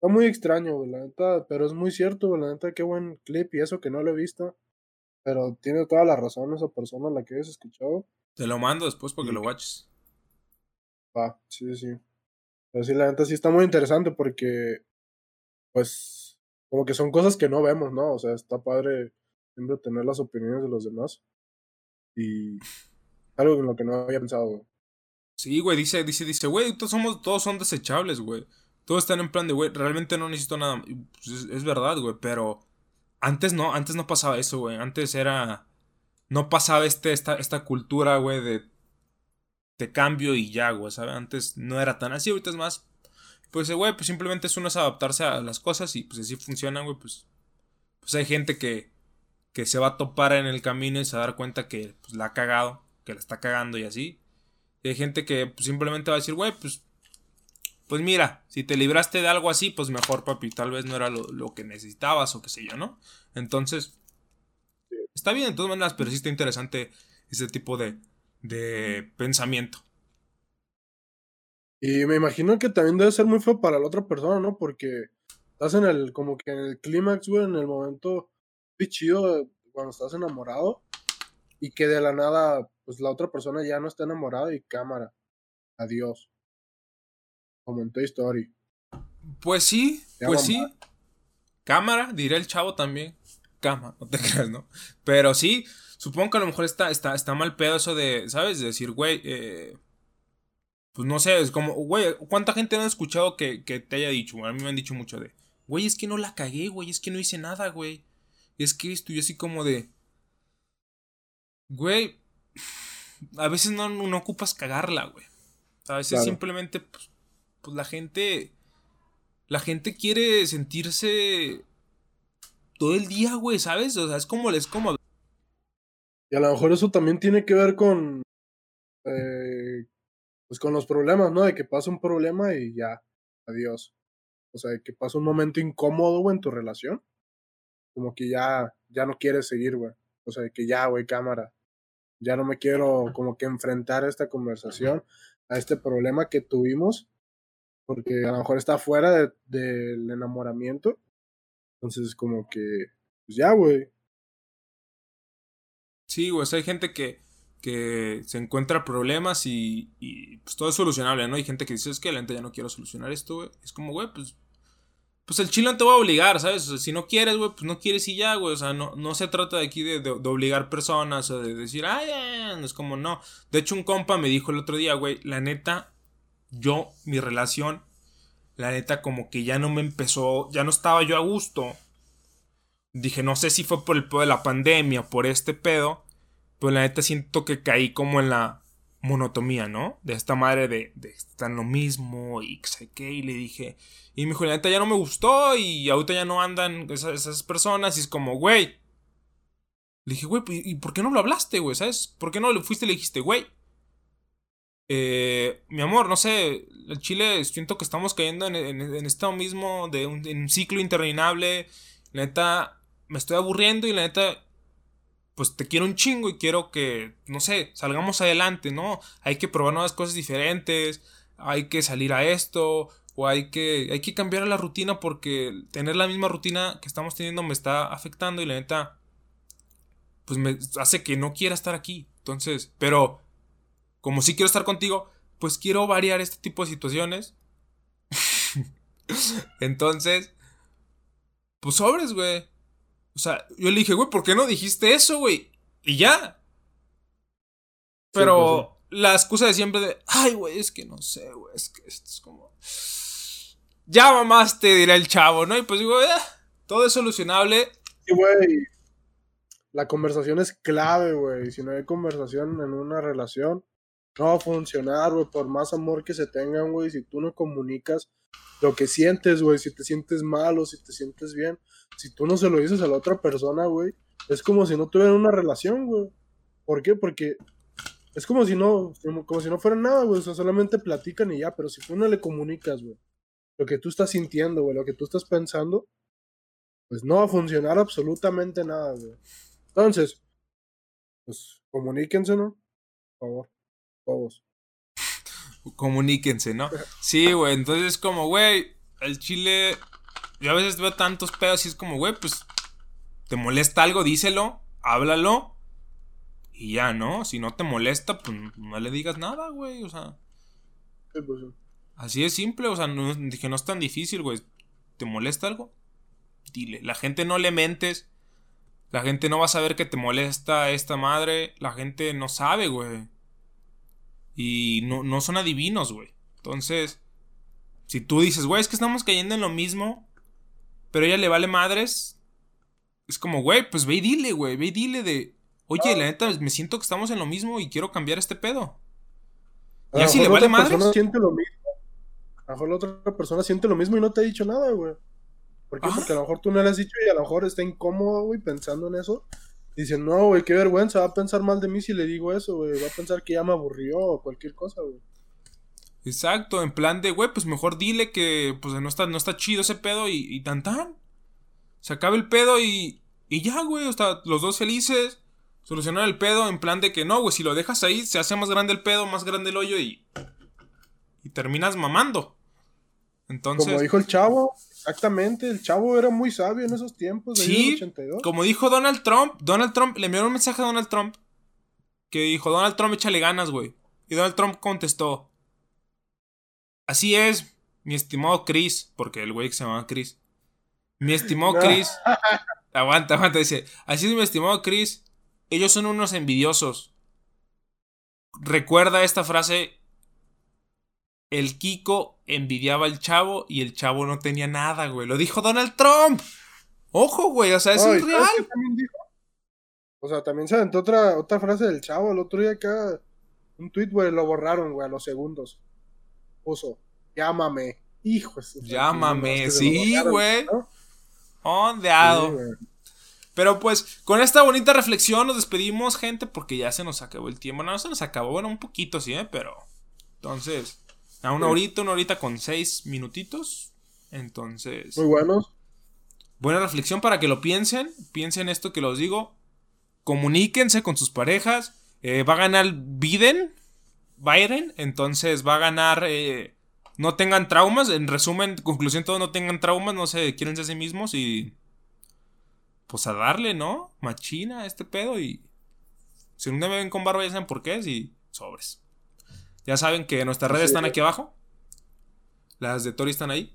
Está muy extraño, güey, la neta, pero es muy cierto, güey, la neta, qué buen clip y eso que no lo he visto. Pero tiene toda la razón esa persona a la que has escuchado. Te lo mando después porque lo watches. Va, sí, sí. Pero sí, la neta sí está muy interesante porque, pues, como que son cosas que no vemos, ¿no? O sea, está padre siempre tener las opiniones de los demás. Y algo en lo que no había pensado, Sí, güey, dice, dice, dice, güey, todos somos, todos son desechables, güey. Todos están en plan de, güey, realmente no necesito nada. Pues es, verdad, güey, pero antes no, antes no pasaba eso, güey. Antes era, no pasaba este, esta, esta cultura, güey, de te cambio y ya, güey, ¿sabes? Antes no era tan así, ahorita es más. Pues, güey, pues simplemente es uno es adaptarse a las cosas y pues así funcionan, güey, pues. Pues hay gente que, que se va a topar en el camino y se va a dar cuenta que pues, la ha cagado, que la está cagando y así. Y hay gente que pues, simplemente va a decir, güey, pues. Pues mira, si te libraste de algo así, pues mejor, papi. Tal vez no era lo, que necesitabas o qué sé yo, ¿no? Entonces. Está bien de todas maneras, pero sí está interesante ese tipo de, de pensamiento. Y me imagino que también debe ser muy feo para la otra persona, ¿no? Porque estás en el, como que en el clímax, güey, en el momento chido cuando estás enamorado. y que de la nada, pues la otra persona ya no está enamorada y cámara. Adiós. Como en Toy Story. Pues sí, pues sí. Cámara, diré el chavo también. Cama, no te creas, ¿no? Pero sí, supongo que a lo mejor está, está, está mal pedo eso de, ¿sabes? De decir, güey, eh, pues no sé, es como, güey, ¿cuánta gente no ha escuchado que, que te haya dicho? a mí me han dicho mucho de, güey, es que no la cagué, güey, es que no hice nada, güey. Es que estoy así como de, güey, a veces no, no ocupas cagarla, güey. A veces simplemente, pues, pues la gente, la gente quiere sentirse todo el día, güey, ¿sabes? O sea, es como, es como... Y a lo mejor eso también tiene que ver con, eh, pues con los problemas, ¿no? De que pasa un problema y ya, adiós. O sea, de que pasa un momento incómodo, en tu relación. Como que ya, ya no quieres seguir, güey. O sea, de que ya, güey, cámara. Ya no me quiero como que enfrentar a esta conversación, a este problema que tuvimos, porque a lo mejor está fuera del enamoramiento entonces, como que, pues ya, güey. Sí, güey, hay gente que, que se encuentra problemas y, y, pues todo es solucionable, ¿no? Hay gente que dice, es que la gente ya no quiero solucionar esto, güey. Es como, güey, pues, pues el chile no te va a obligar, ¿sabes? O sea, si no quieres, güey, pues no quieres y ya, güey. O sea, no, no se trata de aquí de, de, obligar personas o de decir, ay, es como no. De hecho, un compa me dijo el otro día, güey, la neta, yo, mi relación la neta como que ya no me empezó, ya no estaba yo a gusto. Dije, no sé si fue por el pedo de la pandemia, por este pedo, pero la neta siento que caí como en la monotomía, ¿no? De esta madre de, de lo mismo y sé qué, y le dije, y me dijo, la neta ya no me gustó y ahorita ya no andan esas, esas personas y es como, güey. Le dije, güey, ¿y por qué no lo hablaste, güey? ¿Sabes? ¿Por qué no le fuiste y le dijiste, güey? Eh, mi amor, no sé, el Chile siento que estamos cayendo en, en, esto mismo de un, ciclo interminable. La neta, me estoy aburriendo y la neta, pues te quiero un chingo y quiero que, no sé, salgamos adelante, ¿no? Hay que probar nuevas cosas diferentes, hay que salir a esto, o hay que, hay que cambiar la rutina porque tener la misma rutina que estamos teniendo me está afectando y la neta, pues me hace que no quiera estar aquí. Entonces, pero como sí quiero estar contigo, pues quiero variar este tipo de situaciones. Entonces, pues sobres, güey. O sea, yo le dije, güey, ¿por qué no dijiste eso, güey? Y ya. Pero pues la excusa de siempre de, ay, güey, es que no sé, güey, es que esto es como... Ya mamás te dirá el chavo, ¿no? Y pues digo, eh, todo es solucionable. Sí, güey. La conversación es clave, güey. Si no hay conversación en una relación, no va a funcionar, güey, por más amor que se tengan, güey, si tú no comunicas lo que sientes, güey, si te sientes mal o si te sientes bien, si tú no se lo dices a la otra persona, güey, es como si no tuvieran una relación, güey. ¿Por qué? Porque es como si no, como, si no fuera nada, güey, o sea, solamente platican y ya, pero si tú no le comunicas, güey, lo que tú estás sintiendo, güey, lo que tú estás pensando, pues no va a funcionar absolutamente nada, güey. Entonces, pues comuníquense, ¿no? Por favor todos. Comuníquense, ¿no? Sí, güey, entonces como, güey, el chile, yo a veces veo tantos pedos y es como, güey, pues, te molesta algo, díselo, háblalo y ya, ¿no? Si no te molesta, pues no le digas nada, güey, o sea. Pues así es simple, o sea, no, dije, no es tan difícil, güey. ¿Te molesta algo? Dile, la gente no le mentes. La gente no va a saber que te molesta esta madre. La gente no sabe, güey. Y no, no son adivinos, güey. Entonces, si tú dices, güey, es que estamos cayendo en lo mismo, pero ella le vale madres, es como, güey, pues ve y dile, güey, ve y dile de, oye, la neta, me siento que estamos en lo mismo y quiero cambiar este pedo. Y así le vale madres. Siente lo mismo. A lo mejor la otra persona siente lo mismo y no te ha dicho nada, güey. ¿Por qué? Porque a lo mejor tú no le has dicho y a lo mejor está incómodo, güey, pensando en eso. Dicen, no, güey, qué vergüenza, va a pensar mal de mí si le digo eso, güey. Va a pensar que ya me aburrió o cualquier cosa, güey. Exacto, en plan de, güey, pues mejor dile que pues no está, no está chido ese pedo y, y tan tan. Se acaba el pedo y, y ya, güey, o sea, los dos felices. Solucionar el pedo en plan de que no, güey, si lo dejas ahí, se hace más grande el pedo, más grande el hoyo y. Y terminas mamando. Entonces. Como dijo el chavo, Exactamente, el chavo era muy sabio en esos tiempos. De sí, 82. como dijo Donald Trump, Donald Trump le envió un mensaje a Donald Trump que dijo, Donald Trump échale ganas, güey. Y Donald Trump contestó, así es, mi estimado Chris, porque el güey que se llama Chris. Mi estimado Chris, aguanta, aguanta, dice, así es mi estimado Chris, ellos son unos envidiosos. Recuerda esta frase, el Kiko envidiaba al chavo y el chavo no tenía nada, güey. Lo dijo Donald Trump. Ojo, güey, o sea, es Ay, real. ¿sabes qué también dijo? O sea, también se aventó otra, otra frase del chavo el otro día acá. Un tweet, güey, lo borraron, güey, a los segundos. Puso, llámame. Hijo de su Llámame, que sí, güey. ¿no? Ondeado. Sí. Pero pues, con esta bonita reflexión nos despedimos, gente, porque ya se nos acabó el tiempo. No, no se nos acabó, bueno, un poquito, sí, ¿eh? Pero. Entonces, a una horita, una horita con seis minutitos. Entonces. Muy buenos. Buena reflexión para que lo piensen. Piensen esto que los digo. Comuníquense con sus parejas. Eh, va a ganar Biden. Biden. Entonces va a ganar. eh, no tengan traumas. En resumen, conclusión, todo no tengan traumas. No se quieren a sí mismos. Y. Pues a darle, ¿no? Machina a este pedo. Y. Si día me ven con barba, ya saben por qué. Y sobres. Ya saben que nuestras redes están es. aquí abajo. Las de Tori están ahí.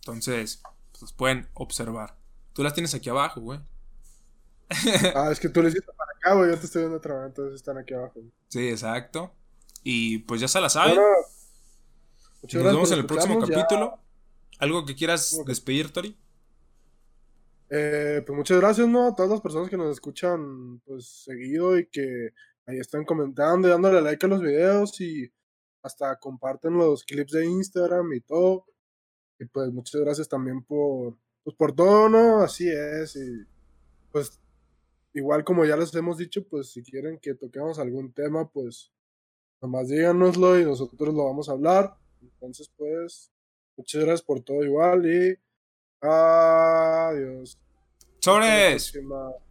Entonces, pues pueden observar. Tú las tienes aquí abajo, güey. Ah, es que tú le hiciste para acá, güey. Yo te estoy viendo otra vez, entonces están aquí abajo. Sí, exacto. Y pues ya se la saben. Bueno, Nos vemos en el próximo ya- capítulo. ¿Algo que quieras despedir, Tori? Eh, pues muchas gracias, ¿no? A todas las personas que nos escuchan, pues, seguido y que ahí están comentando y dándole like a los videos y hasta comparten los clips de Instagram y todo. Y pues muchas gracias también por, pues, por todo, ¿no? Así es. Y pues, igual como ya les hemos dicho, pues, si quieren que toquemos algún tema, pues, nomás díganoslo y nosotros lo vamos a hablar. Entonces, pues, muchas gracias por todo igual y... Adiós. Próxima.